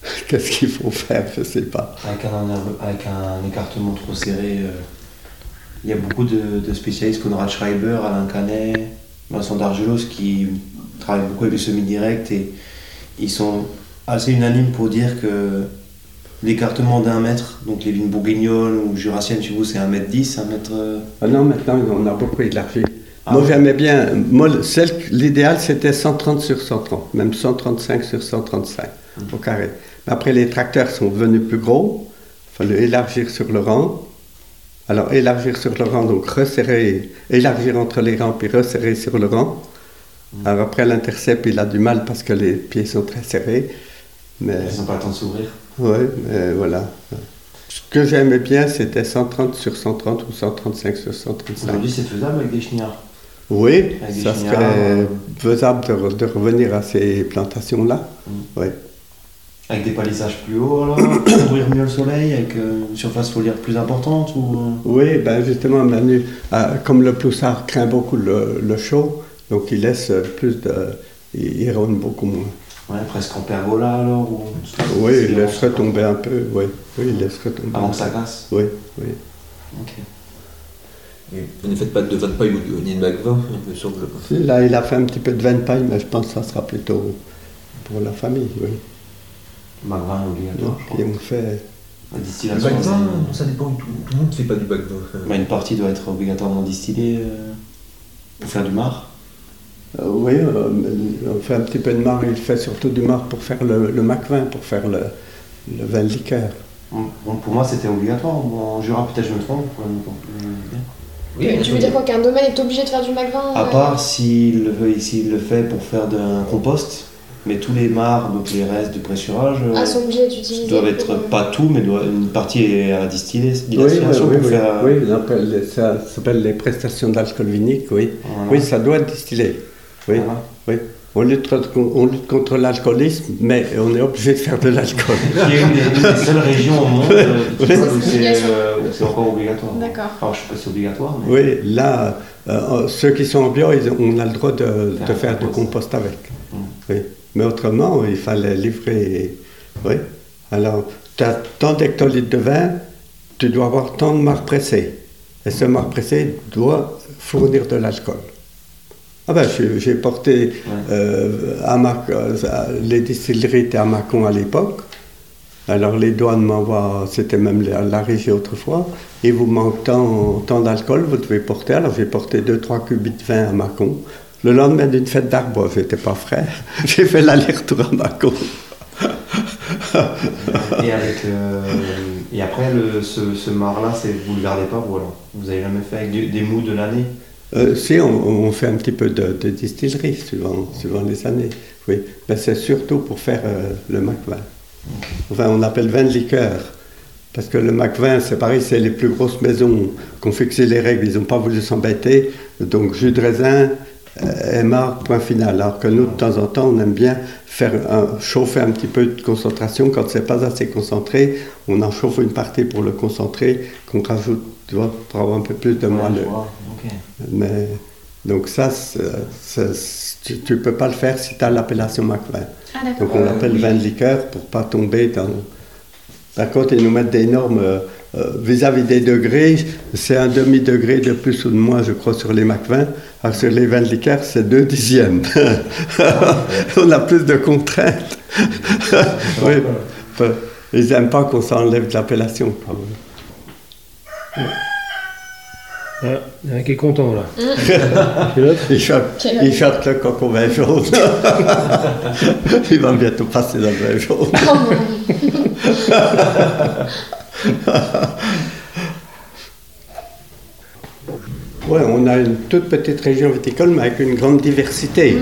qu'est-ce qu'il faut faire Je sais pas. Avec un, avec un écartement trop serré, euh, il y a beaucoup de, de spécialistes, Conrad Schreiber, Alain Canet, Vincent Dargelos, qui travaillent beaucoup avec le semi-direct et ils sont assez unanimes pour dire que l'écartement d'un mètre, donc les vignes bourguignonnes ou jurassiennes chez vous, c'est un mètre 10, un mètre. euh, Ah non, maintenant, on a beaucoup élargi. Ah moi, ouais. j'aimais bien. Moi, l'idéal, c'était 130 sur 130, même 135 sur 135 au carré. Après, les tracteurs sont devenus plus gros. Il fallait élargir sur le rang. Alors, élargir sur le rang, donc resserrer, élargir entre les rangs, puis resserrer sur le rang. Alors, après, l'intercept, il a du mal parce que les pieds sont très serrés. Mais, Ils n'ont pas le temps de s'ouvrir. ouais, mais voilà. Ce que j'aimais bien, c'était 130 sur 130 ou 135 sur 135. Aujourd'hui, c'est faisable avec des chenillards. Oui, Avec ça serait euh, faisable de revenir à ces plantations-là. Mm. Oui. Avec des palissages plus hauts, alors, pour couvrir mieux le soleil, avec euh, une surface foliaire plus importante ou... euh, Oui, ben justement, Manu, ah, comme le ploussard craint beaucoup le, le chaud, donc il laisse plus de. Il, il rône beaucoup moins. Ouais, presque en pergola alors ou... Oui, il laisse vraiment- retomber un peu. Oui, oui il laisse retomber. Avant que ça casse. Oui, oui. Ok. Et Vous ne faites pas de paille ou de- ni de magvin, il me semble. Si, Là, il a fait un petit peu de paille, mais je pense que ça sera plutôt pour la famille. Oui. Magvin obligatoire, je Et crois. on fait. La Le distillation. magvin, c'est- ça dépend, tout, tout le monde ne fait pas du magvin. Bah, une partie doit être obligatoirement distillée euh, pour faire du marc. euh, oui, euh, on fait un petit peu de marc. Il fait surtout du marc pour faire le, le macvin, pour faire le, le vin de liqueur. Bon, pour moi, c'était obligatoire. En Jura, peut-être je me trompe. vous pouvez me confirmer. Oui, tu veux dire quoi Qu'un domaine est obligé de faire du magvin À euh, part s'il le, veut- s'il le fait pour faire d'un compost, Mais tous les mares, donc les restes de pressurage, euh, Ah, sont obligés d'utiliser. doivent être euh, pas tout, mais doivent- une partie est à distiller, Oui, oui, distillation oui, pour oui, faire. euh, oui, les- ça s'appelle les prestations d'alcool vinique, oui. voilà. Oui, ça doit être distillé. Oui, Voilà. oui. On lutte, contre- on lutte contre l'alcoolisme, mais on est obligé de faire de l'alcool. Qui est une des, une des seules régions au monde euh, où c'est euh, encore obligatoire. D'accord. Alors, je sais pas si c'est obligatoire, mais. Oui, là, euh, ceux qui sont en bio, ils on a le droit de, de Faire du compost. avec. Mm. Oui. Mais autrement, il fallait livrer. Oui. Alors, tu as tant d'hectolitres de vin, tu dois avoir tant de marcs pressés. Et ce marc pressé doit fournir de l'alcool. Ah ben, j'ai- porté euh, à les distilleries étaient à Mâcon à l'époque. Alors les douanes m'envoient, c'était même la, la régie autrefois, il vous manque tant, tant d'alcool, vous devez porter. Alors j'ai porté 2-3 cubits de vin à Mâcon. Le lendemain d'une fête d'arbre, j'étais pas frais, j'ai fait l'aller-retour à Mâcon. Et, avec, euh, et après, le, ce, ce c'est- vous le gardez pas, vous alors? Vous avez jamais fait avec du- des mous de l'année? Euh, si, on, on fait un petit peu de, de distillerie suivant, suivant les années. Oui, mais c'est surtout pour faire euh, le Mac vin. Enfin, on appelle vin de liqueur. Parce que le Mac vin, c'est pareil, c'est les plus grosses maisons qui ont fixé les règles, ils n'ont pas voulu s'embêter. Donc, jus de raisin, euh, et marc, point final. Alors que nous, de temps en temps, on aime bien faire un- chauffer un petit peu de concentration. Quand c'est pas assez concentré, on en chauffe une partie pour le concentrer, qu'on rajoute, tu vois, pour avoir un peu plus de Ouais, moelleux. Mais, donc ça, tu ne peux pas le faire si tu as l'appellation McVin. Ah. Donc on l'appelle vin de liqueur pour pas tomber dans... Par contre, ils nous mettent des normes euh, euh, vis-à-vis des degrés. C'est un demi-degré de plus ou de moins, je crois, sur les McVin. Alors sur les vins de liqueur, c'est deux dixièmes. on a plus de contraintes. oui. Ils n'aiment pas qu'on s'enlève de l'appellation. Ah, il y en a qui est content là. L'autre Il chante, Quel il chante le coq au vin jaune. il va bientôt passer dans le vin jaune. Ouais, on a une toute petite région viticole, mais avec une grande diversité.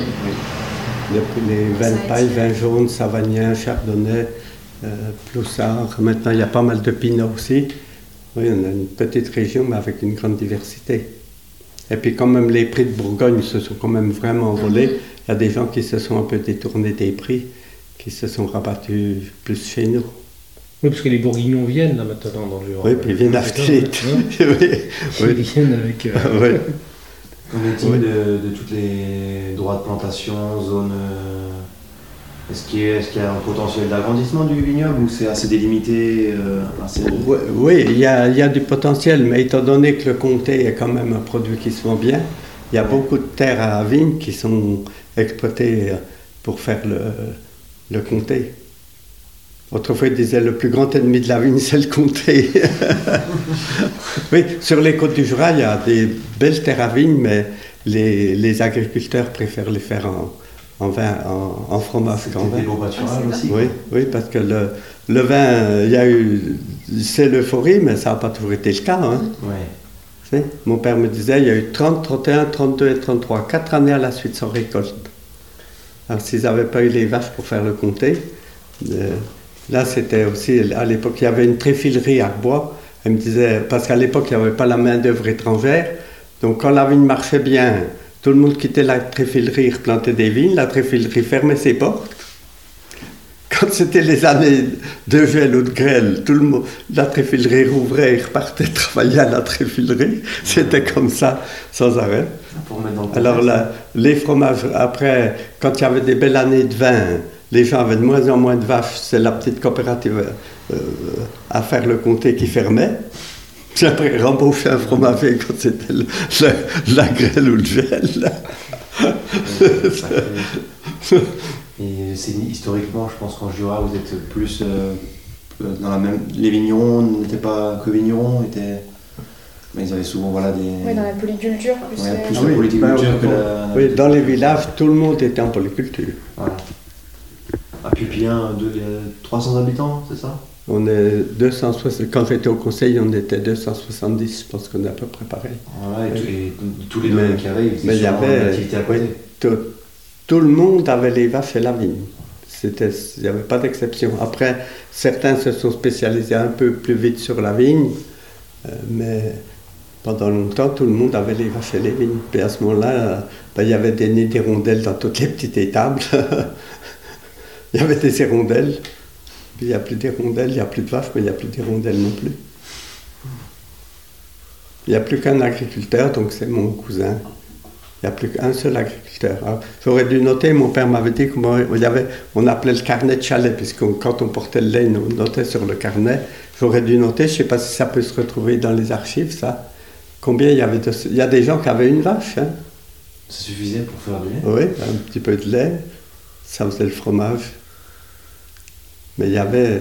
Les vins de Ça paille, attire. vins jaunes, savagnin, chardonnay, euh, ploussard. Maintenant, il y a pas mal de pinot aussi. Oui, on a une petite région, mais avec une grande diversité. Et puis, quand même, les prix de Bourgogne se sont quand même vraiment envolés. Il y a des gens qui se sont un peu détournés des prix, qui se sont rabattus plus chez nous. Oui, parce que les Bourguignons viennent là maintenant dans le Jura. Oui, puis ils viennent acheter. Oui, Ils viennent avec. euh, est-il Oui. de, de tous les droits de plantation, zones. euh, Est-ce qu'il y, a- est-ce qu'il y a un potentiel d'agrandissement du vignoble ou c'est assez délimité euh, assez... Oui, oui, il y, a, il y a du potentiel, mais étant donné que le comté est quand même un produit qui se vend bien, il y a beaucoup de terres à vigne qui sont exploitées pour faire le, le comté. Autrefois, ils disaient le plus grand ennemi de la vigne, c'est le comté. oui, sur les côtes du Jura, il y a des belles terres à vigne, mais les, les agriculteurs préfèrent les faire en, en vin, en, en fromage C'est qu'en vin. Ah, aussi. Oui, oui, parce que le, le vin, il y a eu, c'est l'euphorie, mais ça n'a pas toujours été le cas. hein. Ouais. Tu sais, Mon père me disait, il y a eu 30, 31, 32 et 33, quatre années à la suite sans récolte. Alors s'ils n'avaient pas eu les vaches pour faire le comté, euh, là c'était aussi, à l'époque il y avait une tréfilerie à bois. Elle me disait, parce qu'à l'époque il n'y avait pas la main d'œuvre étrangère, donc quand la vigne marchait bien, tout le monde quittait la tréfilerie, replantait des vignes, la tréfilerie fermait ses portes. Quand c'était les années de gel ou de grêle, tout le monde, la tréfilerie rouvrait et repartait travailler à la tréfilerie. C'était comme ça, sans arrêt. Pour Alors là, les fromages, après, quand il y avait des belles années de vin, les gens avaient de moins en moins de vaches. C'est la petite coopérative euh, à faire le comté qui fermait. Puis après, rembaucher un fromager quand c'était le- le- la grêle ou le gel. Euh, Et c'est historiquement, je pense qu'en Jura, vous êtes plus euh, dans la même. Les vignerons n'étaient pas que vignerons, étaient. Mais ils avaient souvent voilà des. Oui, dans la polyculture, plus. Ouais, euh, plus Ah la oui, polyculture ben, que la. Oui, dans les villages, tout le monde était en polyculture. Voilà. Euh, 300 habitants, c'est ça? On est 260, quand j'étais au conseil, on était 270, je pense qu'on est à peu près pareil. Voilà, et, tous- et tous les Mais- domaines ils activité à côté. Tout- tout le monde avait les vaches et la vigne. C'était, il n'y avait pas d'exception. Après, certains se sont spécialisés un peu plus vite sur la vigne, euh, mais pendant longtemps, tout le monde avait les vaches et les vignes. Puis à ce moment-là, ben, il y avait des nids d'hirondelles dans toutes les petites étables. il y avait des hirondelles. Puis il n'y a plus d'hirondelles, il n'y a plus de vaches, mais il n'y a plus d'hirondelles non plus. Il n'y a plus qu'un agriculteur, donc c'est mon cousin. Il n'y a plus qu'un seul agriculteur. Alors, J'aurais dû noter, mon père m'avait dit qu'on y avait, on appelait le carnet de chalet, puisque quand on portait le lait, on notait sur le carnet. J'aurais dû noter, je ne sais pas si ça peut se retrouver dans les archives, ça. Combien il y avait de... Il y a des gens qui avaient une vache, hein. Ça suffisait pour faire du lait? Oui, un petit peu de lait, ça faisait le fromage. Mais il y avait. euh,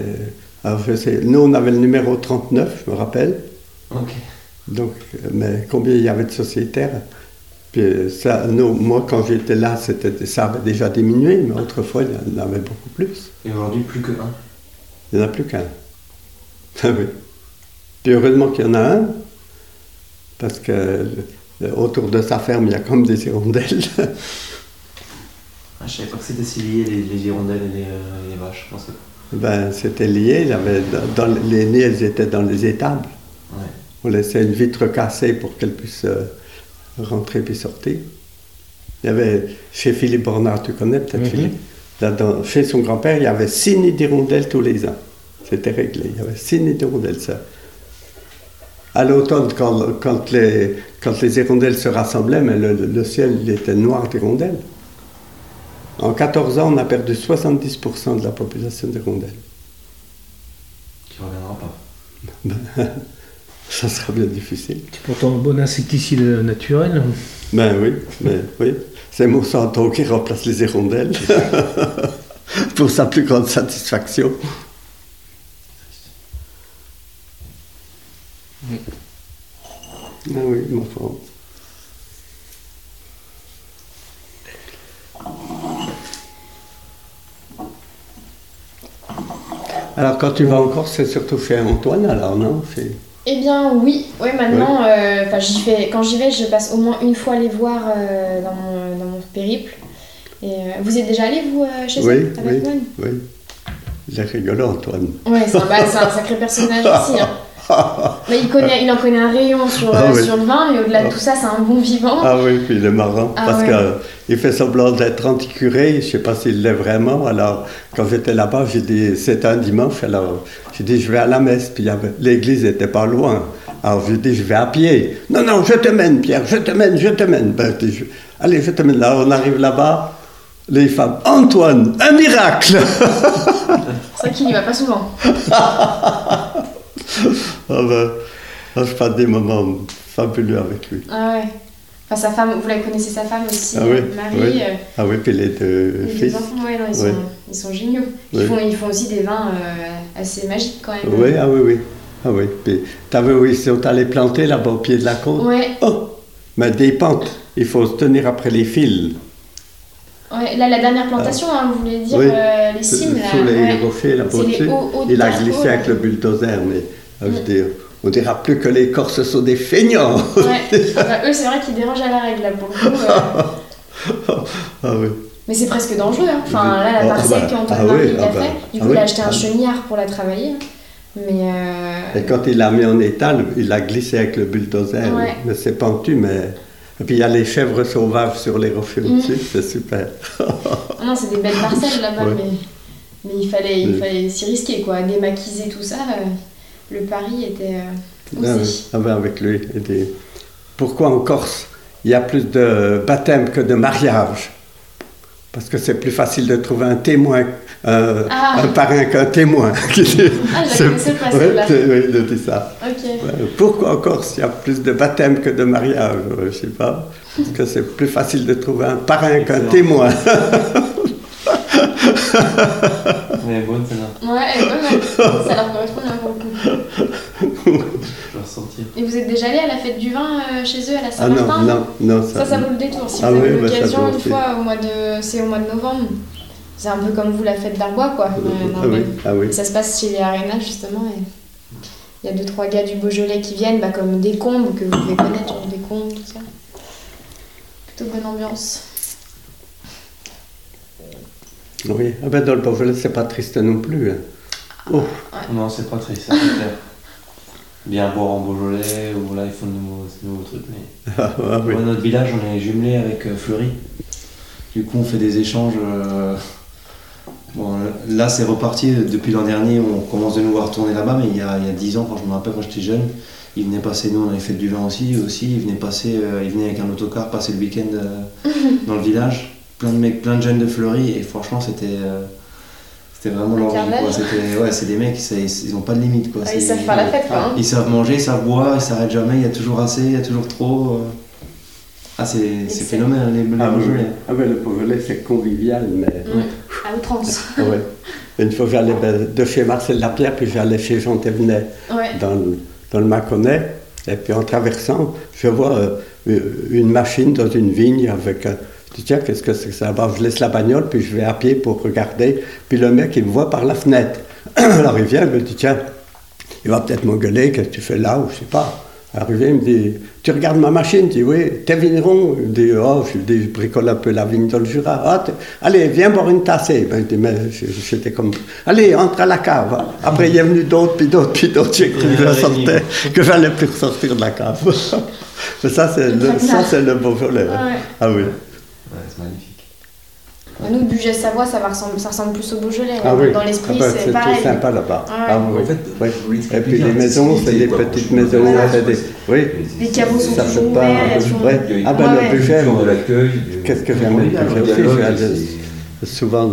Alors je sais, nous on avait le numéro 39, je me rappelle. Ok. Donc, euh, mais combien il y avait de sociétaires? Puis euh, ça, nous, moi quand j'étais là, c'était, ça avait déjà diminué, mais autrefois il y en avait beaucoup plus. Et aujourd'hui, plus que un? Il n'y en a plus qu'un. Ah oui. Puis heureusement qu'il y en a un, parce que autour de sa ferme, il y a comme des hirondelles. Ah, je savais pas que c'était si lié les, les hirondelles et les, euh, les vaches. Je pensais- Ben, c'était lié. Il y avait, dans, dans- les nids, elles étaient dans les étables. Ouais. On laissait une vitre cassée pour qu'elles puissent euh, rentrer puis sortir. Il y avait chez Philippe Bornard, tu connais peut-être Mhm. Philippe? Là, dans- Chez son grand-père, il y avait six nids d'hirondelles tous les ans. C'était réglé. Il y avait six nids d'hirondelles, ça. À l'automne, quand, quand, les, quand les hirondelles se rassemblaient, mais le, le ciel il était noir d'hirondelles. En 14 ans, on a perdu 70% de la population d'hirondelles. Qui reviendra pas. Ça sera bien difficile. C'est pourtant un bon insecticide naturel. Ben oui, mais oui. C'est Monsanto qui remplace les hirondelles pour sa plus grande satisfaction. Ah oui, ma foi. Alors quand tu vas en Corse, c'est surtout chez Antoine alors, non? C'est- Eh bien oui, oui maintenant, euh, enfin, j'y vais, quand j'y vais, je passe au moins une fois les voir euh, dans, mon, dans mon périple. Et, euh, vous êtes déjà allé vous euh, chez Oui, eux avec oui, Antoine? oui. Il est rigolo, Antoine. Ouais, c'est un, bah, c'est un sacré personnage aussi. hein. Mais il, connaît, il en connaît un rayon sur, Ah oui. sur le vin, mais au-delà de tout ça, c'est un bon vivant. Ah oui, puis il est marrant, Ah parce ouais. que euh, il fait semblant d'être anticuré, je ne sais pas s'il l'est vraiment. Alors, quand j'étais là-bas, j'ai dit, c'était un dimanche, alors j'ai dit, je vais à la messe, puis l'église n'était pas loin. Alors j'ai dit, je vais à pied. Non, non, je te mène, Pierre, je te mène, je te mène. Ben, je dis, je- Allez, je te mène là, on arrive là-bas, les femmes, Antoine, un miracle C'est vrai qu'il n'y va pas souvent. Ah ben, ah, je passe des moments fabuleux avec lui. Ah ouais. Enfin, sa femme, vous la connaissez sa femme aussi, Ah oui, Marie. oui. euh, Ah oui, puis les deux les fils. enfants, ouais, non, ils, sont, Ouais. ils sont géniaux. Ils, font, ils font aussi des vins euh, assez magiques quand même. Oui, ah oui, oui. Ah oui. Puis, t'as vu où ils sont allés planter là-bas au pied de la côte Ouais, Oh Mais des pentes. Il faut se tenir après les fils. Ouais. Là, la dernière plantation, hein, vous voulez dire Oui. euh, les cimes là. Sous les ouais. rochers, les hauts- hauts Il a glissé avec le bulldozer, mais ah, je veux dire, on dira plus que les Corses sont des feignants. Ouais. Ah bah, eux, c'est vrai qu'ils dérangent à la règle là pour le coup. euh. ah oui. Mais c'est presque dangereux. Hein. Enfin, là, Ah, la parcelle bah, qu'Antoine ah oui, il a ah bah, fait, du ah coup, il a acheté un ah. chenillard pour la travailler. Mais. euh, Et quand il l'a mis en étal, il a glissé avec le bulldozer. Ouais. Mais c'est pentu, mais. Et puis il y a les chèvres sauvages sur les rochers Mm. au-dessus, c'est super. ah Non, c'est des belles parcelles là-bas, Ouais. mais, mais il fallait, il Oui. fallait s'y risquer, quoi. Démaquiser tout ça, euh, le pari était euh, Ah oui, aussi. ah ben avec lui. et des- Pourquoi en Corse, il y a plus de baptêmes que de mariages? Parce que c'est plus facile de trouver un témoin, euh, Ah. un parrain qu'un témoin. Ah, je pas, Ouais, c'est- oui, il a dit ça. Pourquoi en Corse, il y a plus de baptêmes que de mariages Je ne sais pas. Parce que c'est plus facile de trouver un parrain qu'un témoin. Mais bonne celle-là, Ouais, elle est bonne, ça leur correspond bien pour ressentir. Et vous êtes déjà allé à la fête du vin euh, chez eux à la Ah non, Saint-Martin non, non. Ça, ça vaut le détour. Si Ah vous avez oui, bah, ça l'occasion, une fois, au mois de... c'est au mois de novembre. C'est un peu comme vous, la fête d'Arbois, quoi. Euh, Ah oui, même- ah oui. Ça se passe chez les Arena, justement. Et... Il y a deux, trois gars du Beaujolais qui viennent, bah, comme des combes, que vous devez connaître, des combes, tout ça. Plutôt bonne ambiance. Oui, ah ben dans le Beaujolais, c'est pas triste non plus. hein. Oh, Non, c'est pas triste, ça, c'est clair. Bien boire en Beaujolais, ou là, ils font de nouveaux, de nouveaux trucs. Mais... ah, ah oui. Moi, notre village, on est jumelé avec euh, Fleury. Du coup, on fait des échanges. euh, Bon, là, c'est reparti depuis l'an dernier. On commence de nouveau à retourner là-bas, mais il y, a, il y a 10 ans, quand je me rappelle, quand j'étais jeune, ils venaient passer. Nous, on avait fait du vin aussi. aussi ils, venaient passer, euh, ils venaient avec un autocar passer le week-end euh, dans le village. Plein de mecs, plein de jeunes de Fleury, et franchement, c'était. Euh, c'était vraiment leur ouais, c'est des mecs, ils ont pas de limite, quoi. Ah, ils savent faire la fête, quoi. hein. ils savent manger, ils savent boire, ils s'arrêtent jamais, il y a toujours assez, il y a toujours trop. euh. Ah, c'est phénoménal, les, les Ah, oui. Beaujolais. Ah ben, le Beaujolais, c'est convivial, mais... Mm. À outrance. Ah ouais. Une fois, j'allais ben, de chez Marcel Lapierre, puis j'allais chez Jean Thévenet, Ouais. dans le, dans le Mâconnais. Et puis en traversant, je vois euh, une machine dans une vigne avec. un- Je dis, tiens, qu'est-ce que c'est que ça? Bah, Je laisse la bagnole, puis je vais à pied pour regarder. Puis le mec, il me voit par la fenêtre. Alors il vient, il me dit, tiens, il va peut-être m'engueuler, qu'est-ce que tu fais là, ou je sais pas. Arrivé, il me dit, tu regardes ma machine? Je dis, oui, t'es vigneron Il me dit, oh, je, dis, je bricole un peu la vigne dans le Jura. Ah, allez, viens boire une tasse. Ben, je dis, mais j'étais comme, allez, entre à la cave. Après, il est venu d'autres, puis d'autres, puis d'autres. J'ai cru que je sortais, que j'allais plus ressortir de la cave. Mais ça, c'est le, ça, c'est le Beaujolais. Ouais. Ah oui. Ouais, c'est magnifique. Nous, budget Savoie, ça, va ressembler, ça ressemble plus au Beaujolais. Ah oui. Dans l'esprit, Ah ben, c'est pareil. sympa là-bas. Ouais. Ah oui. En fait, voulais Et puis les maisons, c'est des petites maisons. Voilà. c'est des- Oui. Les caveaux sont Ça toujours ouverts. Ouais. Ah ben Ouais. le budget, de l'accueil. Qu'est-ce que j'aime le budget aussi, souvent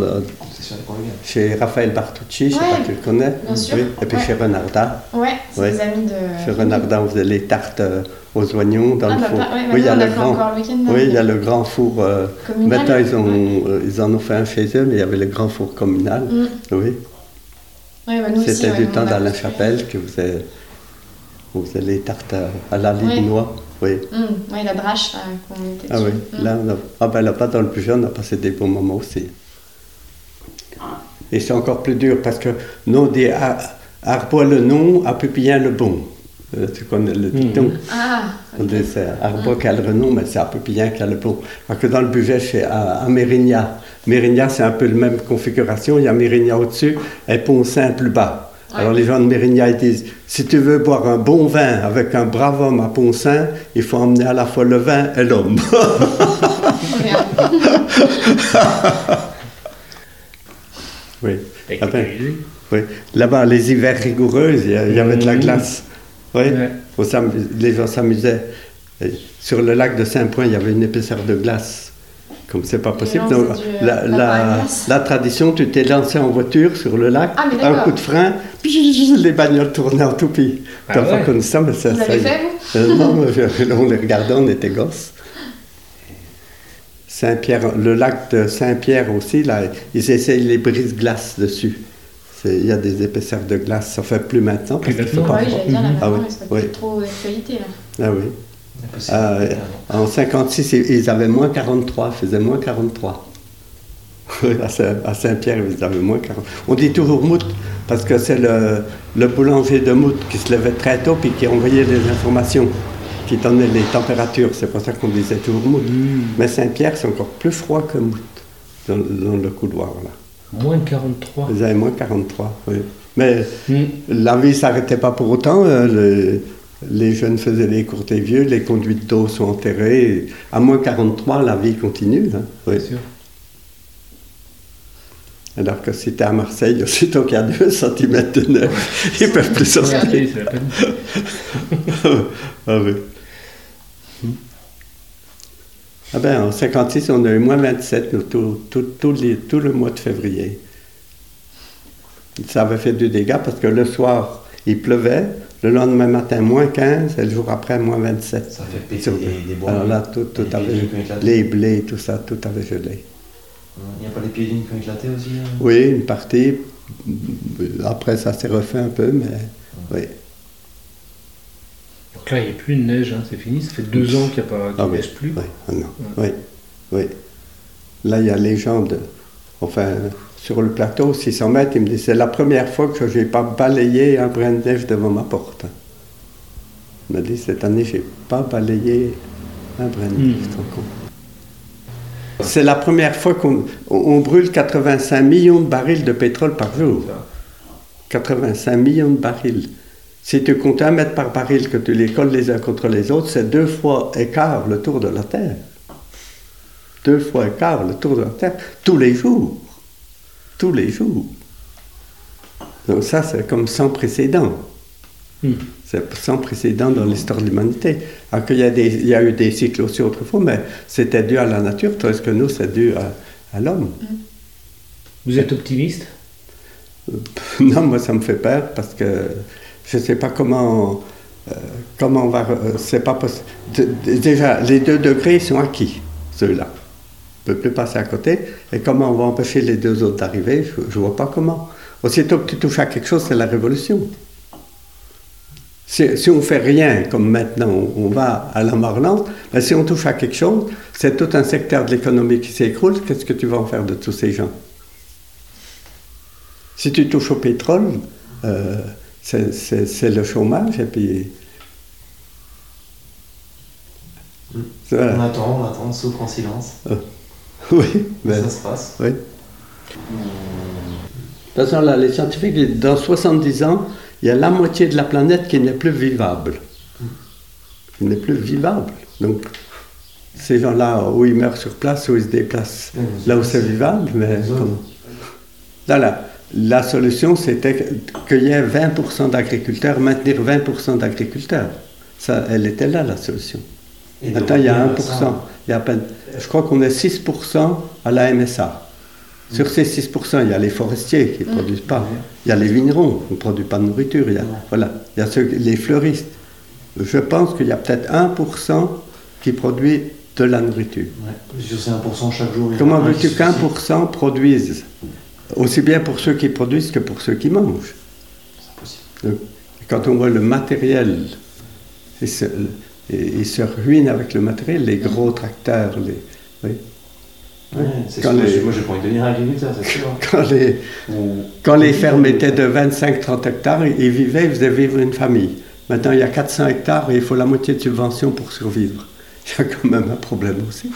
euh, chez Raphaël Bartucci, je ne sais Ouais. pas si tu le connais. Bien sûr. Oui. Et puis Ouais. chez Renarda. Ouais, c'est Ouais. des amis de. Chez Renarda, on faisait les tartes euh, aux oignons dans Ah, le bah, four. bah, ouais, oui, il y a le fait grand. encore le week-end. Oui, il y a le grand four. euh, Communal. Maintenant, ils, ont, Ouais. euh, ils en ont fait un chez eux, mais il y avait le grand four communal. Mm. Oui. Ouais, bah, nous aussi, C'était ouais, du nous, temps d'Alain. Chapelle que vous avez, vous avez les tartes à, à la Oui. noix. Oui. Mm, Ouais, la drache là, qu'on était Ah oui. Mm. Là, on a, ah ben là-bas, dans le budget, on a passé des bons moments aussi. Et c'est encore plus dur parce que nous, on dit Ar- Arbois le nom, à Pupillin le bon. Euh, tu connais le dicton. Ah, On dit c'est Arbois qui a le nom, mais c'est à Pupillin qui a le bon. Parce que dans le budget, c'est à, à Mérignac. Mérignac, c'est un peu la même configuration. Il y a Mérignac au-dessus et Poncin plus bas. Ouais. Alors les gens de Mérignac ils disent si tu veux boire un bon vin avec un brave homme à Poncin, il faut emmener à la fois le vin et l'homme. oui. Ah ben. Là-bas, les hivers rigoureux, il y, avait de la Mhm. glace. Oui. Ouais. On les gens s'amusaient. Et Sur le lac de Saint-Point, il y avait une épaisseur de glace. Comme c'est pas possible. Donc, du- la, tradition, tu t'es lancé en voiture sur le lac, Ah, un coup de frein, les bagnoles tournaient en toupie. Ah Tu n'as pas ouais. connu ça, mais ça, Vous ça fait, vous? Euh, non, mais on les regardait, on était gosses. Saint-Pierre, le lac de Saint-Pierre aussi, là, ils essayent les brises-glaces dessus. Il y a des épaisseurs de glace, ça fait plus maintenant. Plus parce Ah pas oui, froid. j'allais dire, là, Ah oui, trop là. Ah oui. Ouais. En 56, ils avaient moins 43, ils faisaient moins 43. Oui, à Saint- à Saint-Pierre, ils avaient moins 40. On dit toujours Mout, parce que c'est le, le boulanger de Mout qui se levait très tôt puis qui envoyait des informations, qui donnait les températures. C'est pour ça qu'on disait toujours Mout. Mais Saint-Pierre, c'est encore plus froid que Mout, dans, dans le couloir. Là. Moins 43. Ils avaient moins 43, oui. Mais Mm. la vie ne s'arrêtait pas pour autant. Le- les jeunes faisaient les courtes et vieux, les conduites d'eau sont enterrées. À moins 43, la vie continue. hein. Oui. Bien sûr. Alors que si tu es à Marseille, aussitôt qu'il y a 2 cm de neige, ils ne peuvent plus sortir. Ah oui. Ah ben, en 56, on a eu moins 27 nous, tout, tout, tout les- tout le mois de février. Ça avait fait du dégât parce que le soir, il pleuvait, le lendemain matin, moins 15, et le jour après, moins 27. Ça fait péter des, bois. Alors là, tout, tout Les avait, les blés, tout ça, tout avait gelé. Il n'y a pas les pieds d'une qui ont éclaté aussi hein? Oui, une partie. Après, ça s'est refait un peu, mais oui. Là, il n'y a plus de neige, hein, c'est fini. Ça fait deux ans qu'il n'y a pas qu'il Ah oui, neige plus. oui, ah non, oui, oui. Là, il y a les gens de, enfin, sur le plateau, 600 mètres, il me dit, c'est la première fois que je n'ai pas balayé un brin de neige devant ma porte. Il m'a dit, cette année, je n'ai pas balayé un brin de neige. Compte C'est la première fois qu'on on- on brûle 85 millions de barils de pétrole par jour. 85 millions de barils. Si tu comptes un mètre par baril, que tu les colles les uns contre les autres, c'est deux fois et quart le tour de la Terre. Deux fois et quart le tour de la Terre, tous les jours. Tous les jours. Donc ça, c'est comme sans précédent. Hmm. C'est sans précédent dans l'histoire de l'humanité. Alors qu'il y, a des- il y a eu des cycles aussi autrefois, mais c'était dû à la nature, tandis que nous, c'est dû à, à l'homme. Vous êtes optimiste? Non, moi, ça me fait peur parce que je ne sais pas comment, euh, comment on va. euh, Déjà, les deux degrés sont acquis, ceux-là. On ne peut plus passer à côté. Et comment on va empêcher les deux autres d'arriver Je ne vois pas comment. Aussitôt que tu touches à quelque chose, c'est la révolution. Si, on fait rien, comme maintenant, on, va à la mort lente, ben, si on touche à quelque chose, c'est tout un secteur de l'économie qui s'écroule. Qu'est-ce que tu vas en faire de tous ces gens? Si tu touches au pétrole, euh, c'est- c'est c'est le chômage et puis. Voilà. On attend, on attend, on souffre en silence. Oui, mais, Ça se passe. oui. De toute façon, là, les scientifiques, dans 70 ans, il y a la moitié de la planète qui n'est plus vivable. Qui n'est plus vivable. Donc, ces gens-là, où ils meurent sur place, où ils se déplacent là où c'est vivable, mais Les autres. La solution, c'était que- qu'il y ait 20% d'agriculteurs, maintenir 20% d'agriculteurs. Ça, elle était là, la solution. Et Maintenant, il y a revenir à 1%. ça. Il y a à peine, je crois qu'on est 6% à la MSA. Sur ces 6%, il y a les forestiers qui ne produisent pas. Il y a les vignerons qui ne produisent pas de nourriture. Il y a, voilà. il y a ceux, les fleuristes. Je pense qu'il y a peut-être 1% qui produit de la nourriture. Ouais. Sur ces 1% chaque jour. Comment veux-tu qu'un se- pour cent produise Aussi bien pour ceux qui produisent que pour ceux qui mangent. Donc, quand on voit le matériel, il se, il- il se ruine avec le matériel, les gros tracteurs, les, oui. Ouais, Quand sûr, les- Moi, envie de devenir agriculteur, c'est sûr. Quand les, Ou- quand les fermes étaient de 25-30 hectares, ils vivaient, ils faisaient vivre une famille. Maintenant, il y a 400 hectares et il faut la moitié de subventions pour survivre. Il y a quand même un problème aussi.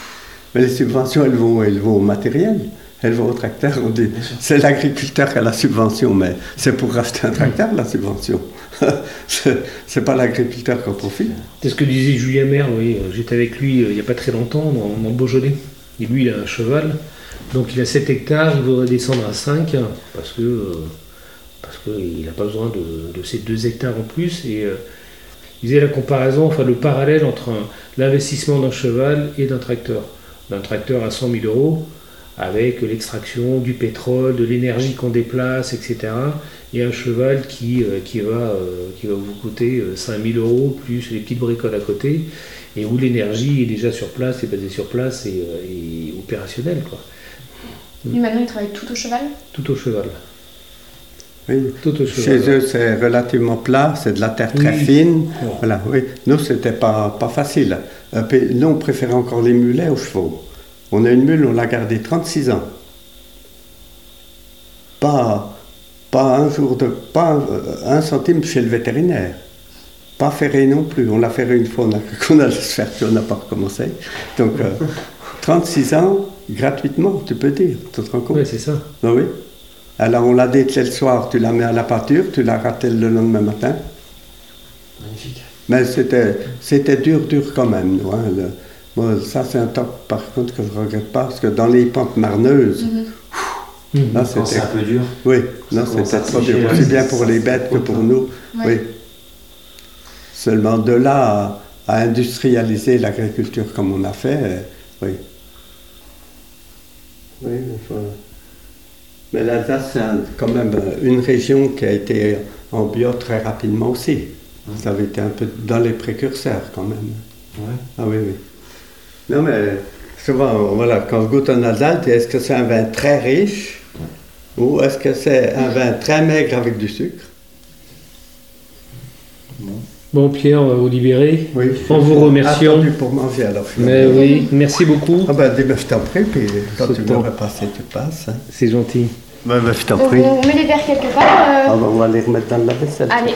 Mais les subventions, elles vont, elles vont au matériel, elles vont au tracteur. On dit, c'est l'agriculteur qui a la subvention, mais c'est pour racheter un tracteur la subvention. c'est pas l'agriculteur qui en profite. C'est ce que disait Julien Maire, oui. J'étais avec lui euh, il n'y a pas très longtemps dans, le Beaujolais. Et lui, il a un cheval. Donc il a 7 hectares, il voudrait descendre à 5 parce que euh, parce qu'il n'a pas besoin de, ces 2 hectares en plus. Et euh, il disait la comparaison, enfin le parallèle entre l'investissement d'un cheval et d'un tracteur. D'un tracteur à 100 000 euros avec l'extraction du pétrole, de l'énergie qu'on déplace, etc. Et un cheval qui, euh, qui, va, euh, qui va vous coûter euh, 5000 euros plus les petites bricoles à côté, et où l'énergie est déjà sur place, est basée sur place et, euh, et opérationnelle, quoi. Lui, maintenant, il travaille tout au cheval? Tout au cheval. Oui. Tout au Chez cheval. eux, c'est relativement plat, c'est de la terre très Oui. fine. Voilà, oui. Nous, c'était pas, pas facile. Euh, Nous, on préférait encore les mulets aux chevaux. On a une mule, on l'a gardée 36 ans. Pas, pas un jour de. pas un, un centime chez le vétérinaire. Pas ferré non plus. On l'a ferré une fois, on a allait se faire, puis on n'a pas recommencé. Donc, euh, 36 ans, gratuitement, tu peux dire. Tu te rends compte Ouais, c'est ça. ah oui. Alors on l'a dételé le soir, tu la mets à la pâture, tu la rattelles le lendemain matin. Magnifique. Mais c'était, c'était dur, dur quand même. nous, hein, le- moi, ça c'est un top par contre que je ne regrette pas, parce que dans les pentes marneuses, Mhm. là c'était, un peu dur. oui, commence c'était trop dur, là, aussi bien pour les bêtes que pour tôt. nous. Ouais. Oui. Seulement de là à, à industrialiser l'agriculture comme on a fait, euh, oui. Oui, mais faut- Mais l'Alsace, c'est quand même euh, une région qui a été en bio très rapidement aussi. Ça avait été un peu dans les précurseurs quand même. Ouais. Ah oui, oui. Non, mais souvent, voilà, quand je goûte un Alsace, est-ce que c'est un vin très riche ou est-ce que c'est un vin très maigre avec du sucre? Bon, Pierre, on va vous libérer. Oui. En vous remerciant. Attendu pour manger alors. Mais oui, merci beaucoup. Ah ben, ben, je t'en prie, puis quand tu veux repasser, tu passes. Hein. C'est gentil. Ben, ben, je t'en Donc, prie. on met les verres quelque part. Ah euh, ben, on va les remettre dans la vaisselle. Allez,